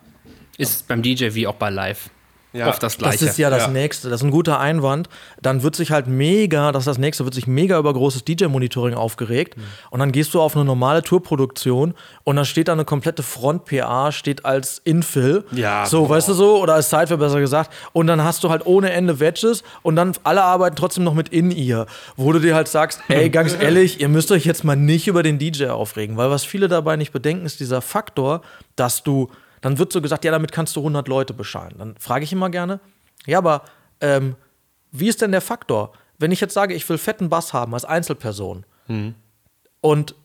Ist beim DJ wie auch bei Live. Ja. Oft das Gleiche. Das ist ja das Ja. nächste. Das ist ein guter Einwand. Dann wird sich halt mega, das ist das nächste, wird sich mega über großes DJ-Monitoring aufgeregt. Mhm. Und dann gehst du auf eine normale Tourproduktion und dann steht da eine komplette Front-PA, steht als Infill. Ja, So, boah. weißt du so? Oder als Sideway besser gesagt. Und dann hast du halt ohne Ende Wedges und dann alle arbeiten trotzdem noch mit In-Ear. Wo du dir halt sagst, ey, ganz ehrlich, ihr müsst euch jetzt mal nicht über den DJ aufregen. Weil was viele dabei nicht bedenken, ist dieser Faktor, dass du dann wird so gesagt, ja, damit kannst du 100 Leute beschallen. Dann frage ich immer gerne, ja, aber ähm, wie ist denn der Faktor? Wenn ich jetzt sage, ich will fetten Bass haben als Einzelperson und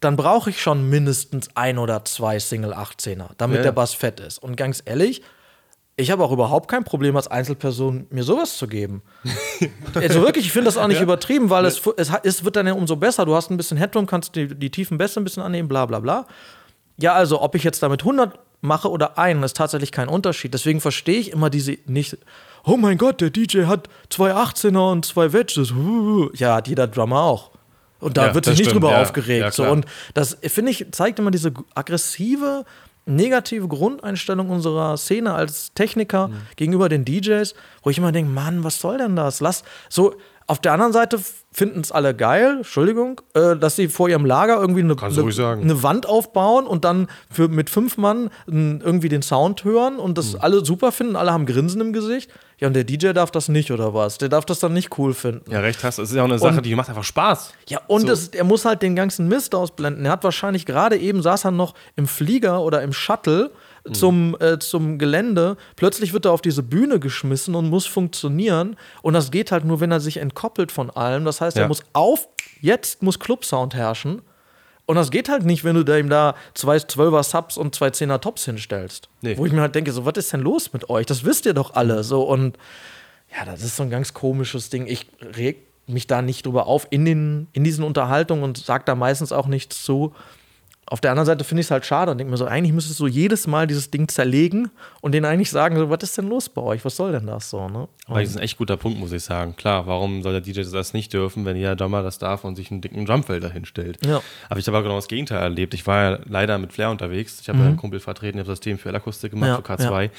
dann brauche ich schon mindestens ein oder zwei Single 18er, damit Ja. der Bass fett ist. Und ganz ehrlich, ich habe auch überhaupt kein Problem als Einzelperson, mir sowas zu geben. also wirklich, ich finde das auch nicht übertrieben, weil es, es, es wird dann ja umso besser. Du hast ein bisschen Headroom, kannst die, die tiefen Bässe ein bisschen annehmen, bla bla bla. Ja, also ob ich jetzt damit 100 mache oder einen, ist tatsächlich kein Unterschied. Deswegen verstehe ich immer diese nicht. Oh mein Gott, der DJ hat zwei 18er und zwei Wedges. Ja, hat jeder Drummer auch. Und da Ja, wird das sich nicht stimmt, drüber ja. aufgeregt. Ja, so. Und das, finde ich, zeigt immer diese aggressive, negative Grundeinstellung unserer Szene als Techniker Mhm. gegenüber den DJs, wo ich immer denke, Mann, was soll denn das? Lass so. Auf der anderen Seite finden es alle geil, Entschuldigung, äh, dass sie vor ihrem Lager irgendwie eine, sagen. eine Wand aufbauen und dann für, mit fünf Mann n, irgendwie den Sound hören und Mhm. das alle super finden, alle haben Grinsen im Gesicht. Ja, und der DJ darf das nicht, oder was? Der darf das dann nicht cool finden. Ja, recht hast. du. Es ist ja auch eine Sache, Und- die macht einfach Spaß. Ja, und So. es, er muss halt den ganzen Mist ausblenden. Er hat wahrscheinlich gerade eben saß er noch im Flieger oder im Shuttle Mhm. zum, äh, zum Gelände. Plötzlich wird er auf diese Bühne geschmissen und muss funktionieren. Und das geht halt nur, wenn er sich entkoppelt von allem. Das heißt, er Ja. muss auf, jetzt muss Club-Sound herrschen. Und das geht halt nicht, wenn du da ihm da zwei 12er Subs und zwei 10er Tops hinstellst. Nee. Wo ich mir halt denke, so, was ist denn los mit euch? Das wisst ihr doch alle. So, und ja, das ist so ein ganz komisches Ding. Ich reg mich da nicht drüber auf in, den, in diesen Unterhaltungen und sag da meistens auch nichts zu. Auf der anderen Seite finde ich es halt schade und denke mir so, eigentlich müsstest du jedes Mal dieses Ding zerlegen und denen eigentlich sagen, so, was ist denn los bei euch? Was soll denn das so? Ne? Aber das ist ein echt guter Punkt, muss ich sagen. Klar, warum soll der DJ das nicht dürfen, wenn jeder Drummer das darf und sich einen dicken Drumfelder hinstellt? Ja. Aber ich habe genau das Gegenteil erlebt. Ich war ja leider mit Flair unterwegs. Ich habe ja einen Kumpel vertreten, ich habe das System für L-Akustik gemacht, Ja, für K2.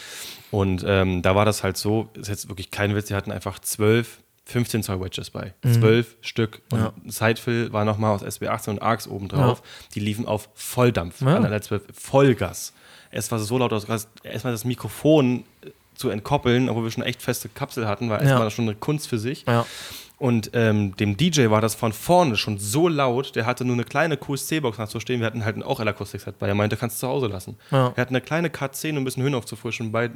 Und ähm, da war das halt so, ist jetzt wirklich kein Witz, die hatten einfach zwölf 15 Zoll Wedges bei. Zwölf Stück. Und Ja. Sidefill war nochmal aus SB18 und ARCs oben drauf. Die liefen auf Volldampf. Ja. An der 12 Vollgas. Es war so laut, dass erstmal das Mikrofon äh, zu entkoppeln, obwohl wir schon echt feste Kapsel hatten, war erstmal Ja. schon eine Kunst für sich. Ja. Und ähm, dem DJ war das von vorne schon so laut, der hatte nur eine kleine QSC-Box nach zu stehen. Wir hatten halt auch L-Akustik-Set bei. Er meinte, kannst du zu Hause lassen. Ja. Er hatte eine kleine K10, um ein bisschen Höhen aufzufrischen. Bei,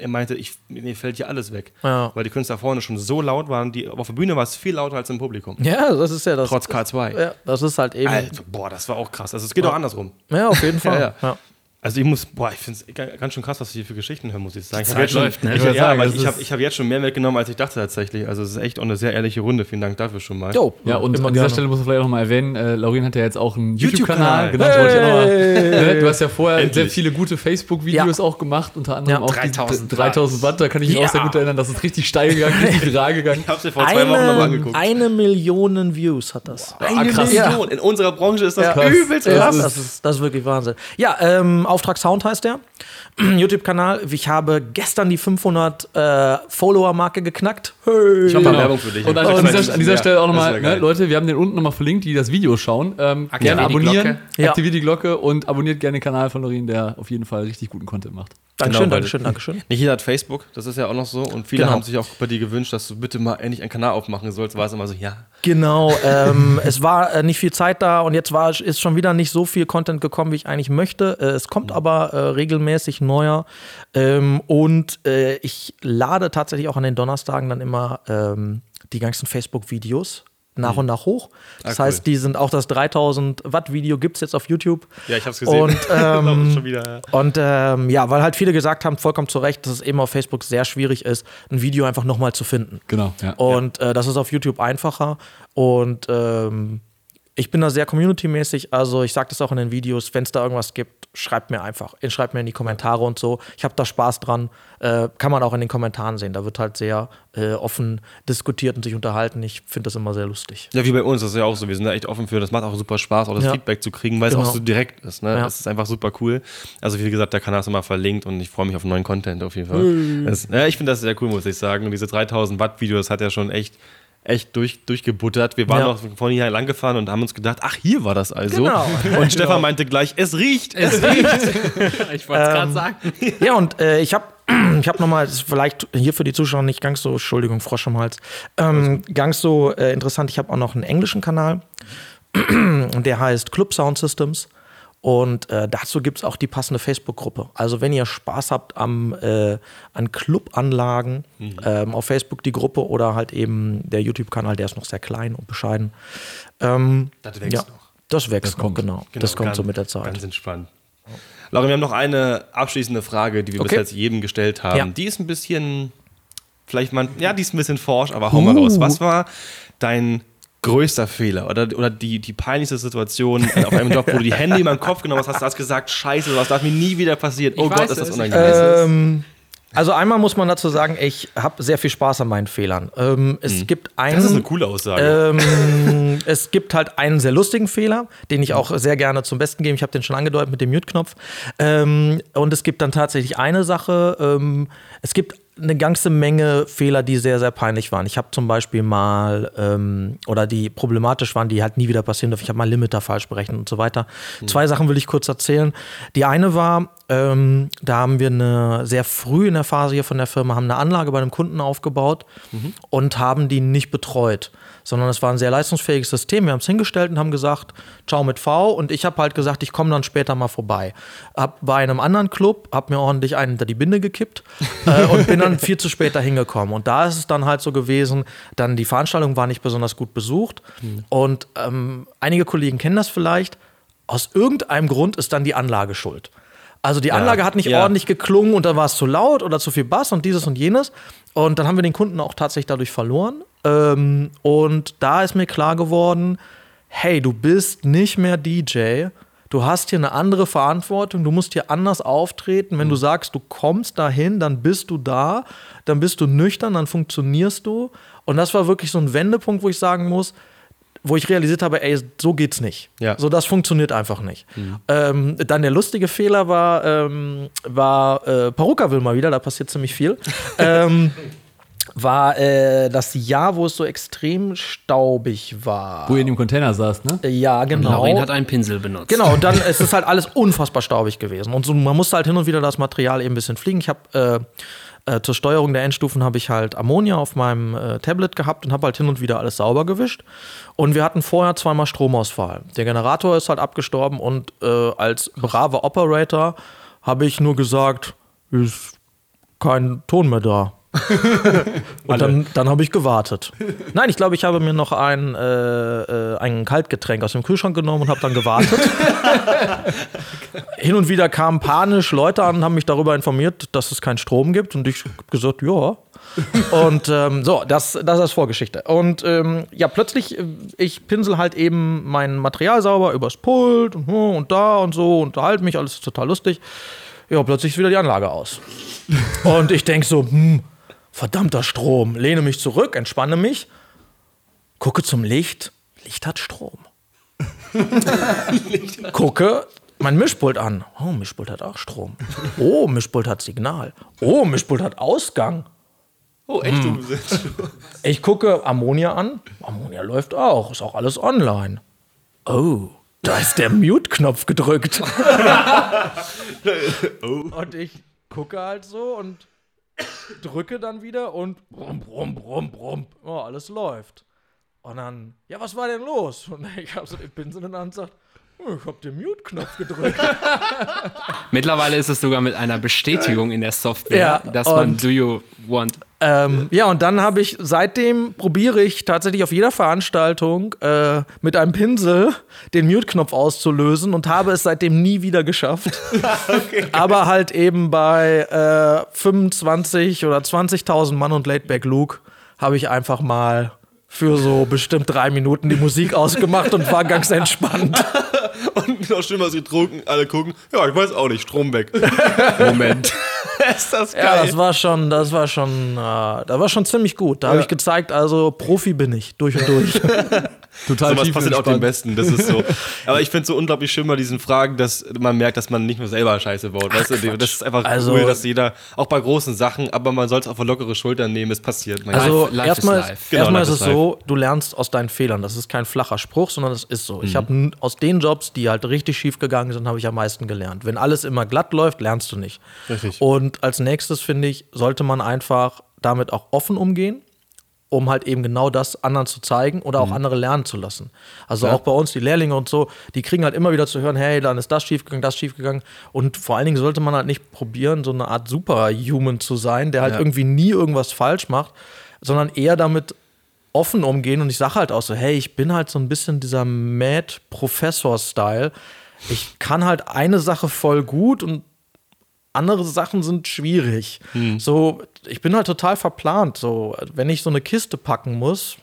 er meinte, ich, mir fällt hier alles weg. Ja. Weil die Künstler vorne schon so laut waren. Die, auf der Bühne war es viel lauter als im Publikum. ja, das ist ja das. Trotz K2. Ja, das ist halt eben. Alter, boah, das war auch krass. Also es geht auch andersrum. Ja, auf jeden Fall. Ja, ja. Also ich muss, boah, ich finde es ganz schön krass, was du hier für Geschichten hören, muss ich sagen. Ich Zeit schon, läuft, ne? ich, Ich ja, sagen, aber ich habe ist- ich hab jetzt schon mehr mitgenommen, als ich dachte tatsächlich. Also es ist echt auch eine sehr ehrliche Runde. Vielen Dank dafür schon mal. Jo, Ja, und immer an dieser gerne. Stelle muss man vielleicht auch noch mal erwähnen, äh, Laurin hat ja jetzt auch einen YouTube-Kanal. YouTube-Kanal. Genau, das wollte ich auch noch mal, Hey. ne, Du hast ja vorher Endlich. sehr viele gute Facebook-Videos auch gemacht, unter anderem Ja. auch die 3000 3000 Watt. Da kann ich mich auch sehr gut erinnern, das ist richtig steil gegangen, richtig viral gegangen. Ich habe es dir vor zwei Wochen nochmal Eine, angeguckt. eine Million Views hat das. Eine krass. Million. In unserer Branche ist das Ja. Krass. übelst Ja, krass. das, ist, das ist wirklich Wahnsinn. Ja, ähm, Auftrag Sound heißt der. YouTube-Kanal. Ich habe gestern die 500 äh, Follower-Marke geknackt. Hey. Ich mal Genau. Werbung für dich. Und an, Das an, dieser, an dieser ja, Stelle auch nochmal, ne. Leute, wir haben den unten nochmal verlinkt, die das Video schauen. Ähm, gerne abonnieren. Ja. aktiviert die Glocke und abonniert gerne den Kanal von Lorin, der auf jeden Fall richtig guten Content macht. Dankeschön, Genau, Dankeschön, Dankeschön. Nicht jeder hat Facebook, das ist ja auch noch so. Und viele Genau. haben sich auch bei dir gewünscht, dass du bitte mal endlich einen Kanal aufmachen sollst. War es immer so, ja. Genau, ähm, es war äh, nicht viel Zeit da und jetzt war, ist schon wieder nicht so viel Content gekommen, wie ich eigentlich möchte. Äh, es kommt aber äh, regelmäßig neuer ähm, und äh, ich lade tatsächlich auch an den Donnerstagen dann immer ähm, die ganzen Facebook-Videos nach und nach hoch. Das Ah, cool. heißt, die sind auch das 3000 Watt Video gibt es jetzt auf YouTube. Ja, ich habe es gesehen. Und, ähm, schon wieder, ja. Und ähm, ja, weil halt viele gesagt haben, vollkommen zu Recht, dass es eben auf Facebook sehr schwierig ist, ein Video einfach nochmal zu finden. Genau, ja. Und äh, das ist auf YouTube einfacher. Und ähm, ich bin da sehr community-mäßig. Also ich sage das auch in den Videos, wenn es da irgendwas gibt, schreibt mir einfach. Schreibt mir in die Kommentare und so. Ich habe da Spaß dran. Äh, kann man auch in den Kommentaren sehen. Da wird halt sehr äh, offen diskutiert und sich unterhalten. Ich finde das immer sehr lustig. Ja, wie bei uns, das ist ja auch so. Wir sind da echt offen für. Das macht auch super Spaß, auch das Ja. Feedback zu kriegen, weil es Genau. auch so direkt ist. Ne? Ja. Das ist einfach super cool. Also, wie gesagt, der Kanal ist immer verlinkt und ich freue mich auf neuen Content auf jeden Fall. Das, ja, ich finde das sehr cool, muss ich sagen. Und diese 3000 Watt Videos hat er schon echt echt durch, durchgebuttert. Wir waren Ja. noch vorhin hier lang gefahren und haben uns gedacht, ach, hier war das also. Genau. Und Stefan meinte gleich, es riecht. Es riecht. ich wollte es Ähm, gerade sagen. Ja, und äh, ich habe ich hab nochmal, vielleicht hier für die Zuschauer nicht ganz so, Entschuldigung, Frosch im Hals, ähm, ganz so äh, interessant. Ich habe auch noch einen englischen Kanal, der heißt Club Sound Systems. Und äh, dazu gibt es auch die passende Facebook-Gruppe. Also wenn ihr Spaß habt am, äh, an Clubanlagen, ähm, auf Facebook die Gruppe oder halt eben der YouTube-Kanal, der ist noch sehr klein und bescheiden. Ähm, Das wächst ja, noch. Das wächst Das noch, kommt. genau. Genau, Das kommt ganz- so mit der Zeit. Ganz entspannt. Laura, wir haben noch eine abschließende Frage, die wir Okay. bis jetzt jedem gestellt haben. Ja. Die ist ein bisschen, vielleicht mal, ja, die ist ein bisschen forsch, aber hau mal Uh. raus. Was war dein größter Fehler oder, oder die, die peinlichste Situation äh, auf einem Job, wo du die Hände in den Kopf genommen hast, hast, hast gesagt, scheiße, was darf mir nie wieder passieren. Oh Ich Gott, weiß ist das unangenehm. Ähm, also einmal muss man dazu sagen, ich habe sehr viel Spaß an meinen Fehlern. Ähm, es gibt einen. das ist eine coole Aussage. Ähm, es gibt halt einen sehr lustigen Fehler, den ich auch sehr gerne zum Besten gebe. Ich habe den schon angedeutet mit dem Mute-Knopf. Ähm, und es gibt dann tatsächlich eine Sache. Ähm, es gibt eine ganze Menge Fehler, die sehr, sehr peinlich waren. Ich habe zum Beispiel mal, ähm, oder die problematisch waren, die halt nie wieder passieren dürfen. Ich habe mal Limiter falsch berechnet und so weiter. Zwei Sachen will ich kurz erzählen. Die eine war, ähm, da haben wir eine sehr früh in der Phase hier von der Firma, haben eine Anlage bei einem Kunden aufgebaut und haben die nicht betreut sondern es war ein sehr leistungsfähiges System. Wir haben es hingestellt und haben gesagt, ciao mit V. Und ich habe halt gesagt, ich komme dann später mal vorbei. Hab bei einem anderen Club, habe mir ordentlich einen hinter die Binde gekippt äh, und bin dann viel zu spät da hingekommen. Und da ist es dann halt so gewesen, dann die Veranstaltung war nicht besonders gut besucht. Und ähm, einige Kollegen kennen das vielleicht. Aus irgendeinem Grund ist dann die Anlage schuld. Also die Anlage hat nicht ja. ordentlich geklungen und da war es zu laut oder zu viel Bass und dieses und jenes. Und dann haben wir den Kunden auch tatsächlich dadurch verloren. Ähm, und da ist mir klar geworden, hey, du bist nicht mehr DJ. Du hast hier eine andere Verantwortung, du musst hier anders auftreten. Wenn du sagst, du kommst dahin, dann bist du da, dann bist du nüchtern, dann funktionierst du. Und das war wirklich so ein Wendepunkt, wo ich sagen muss, wo ich realisiert habe, ey, so geht's nicht. Ja. So, das funktioniert einfach nicht. Ähm, dann der lustige Fehler war, ähm, war äh, Paruka will mal wieder, da passiert ziemlich viel. ähm, war äh, das Jahr, wo es so extrem staubig war. Wo ihr in dem Container saßt, ne? Ja, genau. Laurin hat einen Pinsel benutzt. Genau, und dann ist es halt alles unfassbar staubig gewesen. Und so, man musste halt hin und wieder das Material eben ein bisschen fliegen. Ich habe äh, äh, zur Steuerung der Endstufen habe ich halt Ammonia auf meinem äh, Tablet gehabt und habe halt hin und wieder alles sauber gewischt. Und wir hatten vorher zweimal Stromausfall. Der Generator ist halt abgestorben und äh, als braver Operator habe ich nur gesagt, ist kein Ton mehr da. und dann, dann habe ich gewartet. Nein, ich glaube, ich habe mir noch ein, äh, äh, ein Kaltgetränk aus dem Kühlschrank genommen und habe dann gewartet. Hin und wieder kamen panisch Leute an und haben mich darüber informiert, dass es keinen Strom gibt. Und ich habe gesagt, ja. Und ähm, so, das, das ist Vorgeschichte. Und ähm, ja, plötzlich, äh, ich pinsel halt eben mein Material sauber übers Pult und, hm, und da und so, unterhalte mich, alles ist total lustig. Ja, plötzlich ist wieder die Anlage aus. Und ich denke so, hm, verdammter Strom. Lehne mich zurück, entspanne mich, gucke zum Licht. Licht hat Strom. gucke mein Mischpult an. Oh, Mischpult hat auch Strom. Oh, Mischpult hat Signal. Oh, Mischpult hat Ausgang. Oh, echt? Hm. Ich gucke Ammonia an. Ammonia läuft auch. Ist auch alles online. Oh, da ist der Mute-Knopf gedrückt. Und ich gucke halt so und drücke dann wieder und brumm, brumm, brumm, brumm. Oh, alles läuft. Und dann, ja, was war denn los? Und ich habe so den Pinsel in der Hand und gesagt, oh, ich habe den Mute-Knopf gedrückt. Mittlerweile ist es sogar mit einer Bestätigung in der Software, Ja, dass man und- Do You Want. ähm, ja, und dann habe ich, seitdem probiere ich tatsächlich auf jeder Veranstaltung äh, mit einem Pinsel den Mute-Knopf auszulösen und habe es seitdem nie wieder geschafft. Aber halt eben bei äh, 25 oder 20.000 Mann und Laidback Luke habe ich einfach mal für so bestimmt drei Minuten die Musik ausgemacht und war ganz entspannt. Und noch schlimmer, sie drucken, alle gucken. Ja, ich weiß auch nicht, Strom weg. Moment. ist das geil. Ja, das war schon, das war schon, äh, das war schon ziemlich gut. Da habe ich gezeigt, also Profi bin ich, durch und durch. Total Sowas tief passiert auch den entspannt. Besten, das ist so. Aber ich finde es so unglaublich schön bei diesen Fragen, dass man merkt, dass man nicht nur selber Scheiße baut. Weißt du, das ist einfach Also- cool, dass jeder, auch bei großen Sachen, aber man soll es auf eine lockere Schulter nehmen, es passiert. Man Also erstmal, is life. Genau, erstmal ist es so, du lernst aus deinen Fehlern. Das ist kein flacher Spruch, sondern das ist so. Ich habe aus den Jobs, die halt richtig schief gegangen sind, habe ich am meisten gelernt. Wenn alles immer glatt läuft, lernst du nicht. Richtig. Und als nächstes finde ich, sollte man einfach damit auch offen umgehen, um halt eben genau das anderen zu zeigen oder auch andere lernen zu lassen. Also auch bei uns, die Lehrlinge und so, die kriegen halt immer wieder zu hören, hey, dann ist das schiefgegangen, das schiefgegangen. Und vor allen Dingen sollte man halt nicht probieren, so eine Art Superhuman zu sein, der halt irgendwie nie irgendwas falsch macht, sondern eher damit offen umgehen. Und ich sage halt auch so, hey, ich bin halt so ein bisschen dieser Mad-Professor-Style. Ich kann halt eine Sache voll gut und andere Sachen sind schwierig. So, ich bin halt total verplant. So, wenn ich so eine Kiste packen muss.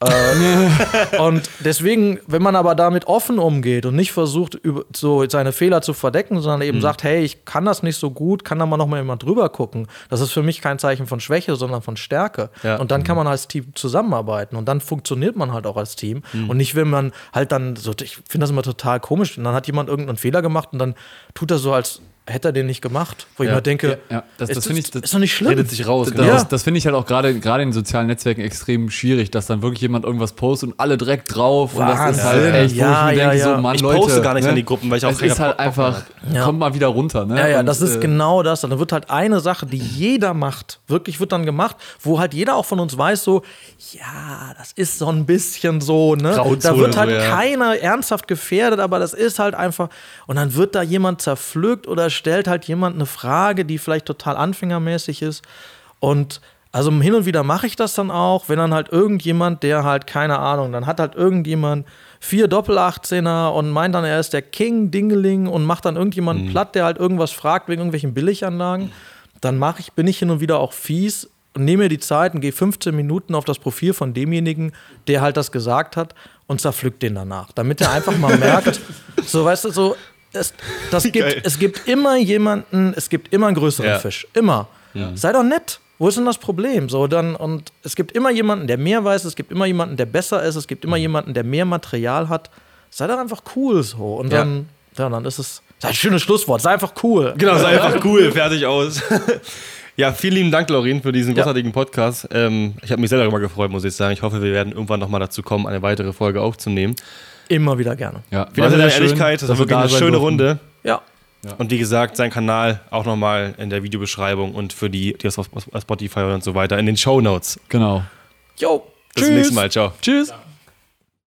äh, und deswegen, wenn man aber damit offen umgeht und nicht versucht, so seine Fehler zu verdecken, sondern eben sagt, hey, ich kann das nicht so gut, kann da mal noch mal jemand drüber gucken. Das ist für mich kein Zeichen von Schwäche, sondern von Stärke. Ja. Und dann kann man als Team zusammenarbeiten und dann funktioniert man halt auch als Team. Und nicht, wenn man halt dann so, ich finde das immer total komisch. Und dann hat jemand irgendeinen Fehler gemacht und dann tut er so, als hätte er den nicht gemacht. Wo ich Ja. mir denke, Ja, ja, das- ist, das finde ich- das ist doch nicht schlimm. redet sich raus. Das, genau. Ja. das finde ich halt auch gerade gerade in sozialen Netzwerken extrem schwierig, dass dann wirklich jemand irgendwas postet und alle direkt drauf. Und das ist Wahnsinn. halt echt, wo Ja, ich mir ja, denke, ja. so, Mann, Ich Leute. poste gar nicht ne? an die Gruppen, weil ich auch Es ist halt einfach, Ja. kommt mal wieder runter. Ne? Ja, ja, Und, das ist äh, genau das. Dann wird halt eine Sache, die jeder macht, wirklich wird dann gemacht, wo halt jeder auch von uns weiß, so, ja, das ist so ein bisschen so, ne? Grauzone Da wird halt so, ja. keiner ernsthaft gefährdet, aber das ist halt einfach. Und dann wird da jemand zerpflückt oder stellt halt jemand eine Frage, die vielleicht total anfängermäßig ist. Und also hin und wieder mache ich das dann auch, wenn dann halt irgendjemand, der halt, keine Ahnung, dann hat halt irgendjemand vier Doppel-18er und meint dann, er ist der King Dingeling und macht dann irgendjemanden platt, der halt irgendwas fragt wegen irgendwelchen Billiganlagen. Dann mache ich, bin ich hin und wieder auch fies und nehme mir die Zeit und gehe 15 Minuten auf das Profil von demjenigen, der halt das gesagt hat und zerpflückt den danach, damit er einfach mal merkt, so weißt du, so es, das Geil. gibt, es gibt immer jemanden, es gibt immer einen größeren Ja. Fisch. Immer. Sei doch nett. Wo ist denn das Problem? So, dann, und es gibt immer jemanden, der mehr weiß, es gibt immer jemanden, der besser ist, es gibt immer jemanden, der mehr Material hat. Sei doch einfach cool so. Und Ja. dann, ja, dann ist es. Sei ein schönes Schlusswort, sei einfach cool. Genau, sei einfach cool, fertig aus. ja, vielen lieben Dank, Laurin, für diesen großartigen Podcast. Ähm, ich habe mich sehr darüber gefreut, muss ich sagen. Ich hoffe, wir werden irgendwann nochmal dazu kommen, eine weitere Folge aufzunehmen. Immer wieder gerne. Ja, Vielen Dank für sehr deine schön, Ehrlichkeit, das war wirklich eine schöne. Runde. Ja. Und wie gesagt, sein Kanal auch nochmal in der Videobeschreibung und für die, die das auf Spotify und so weiter in den Show Notes. Genau. Jo. Bis zum nächsten Mal. Ciao. Tschüss.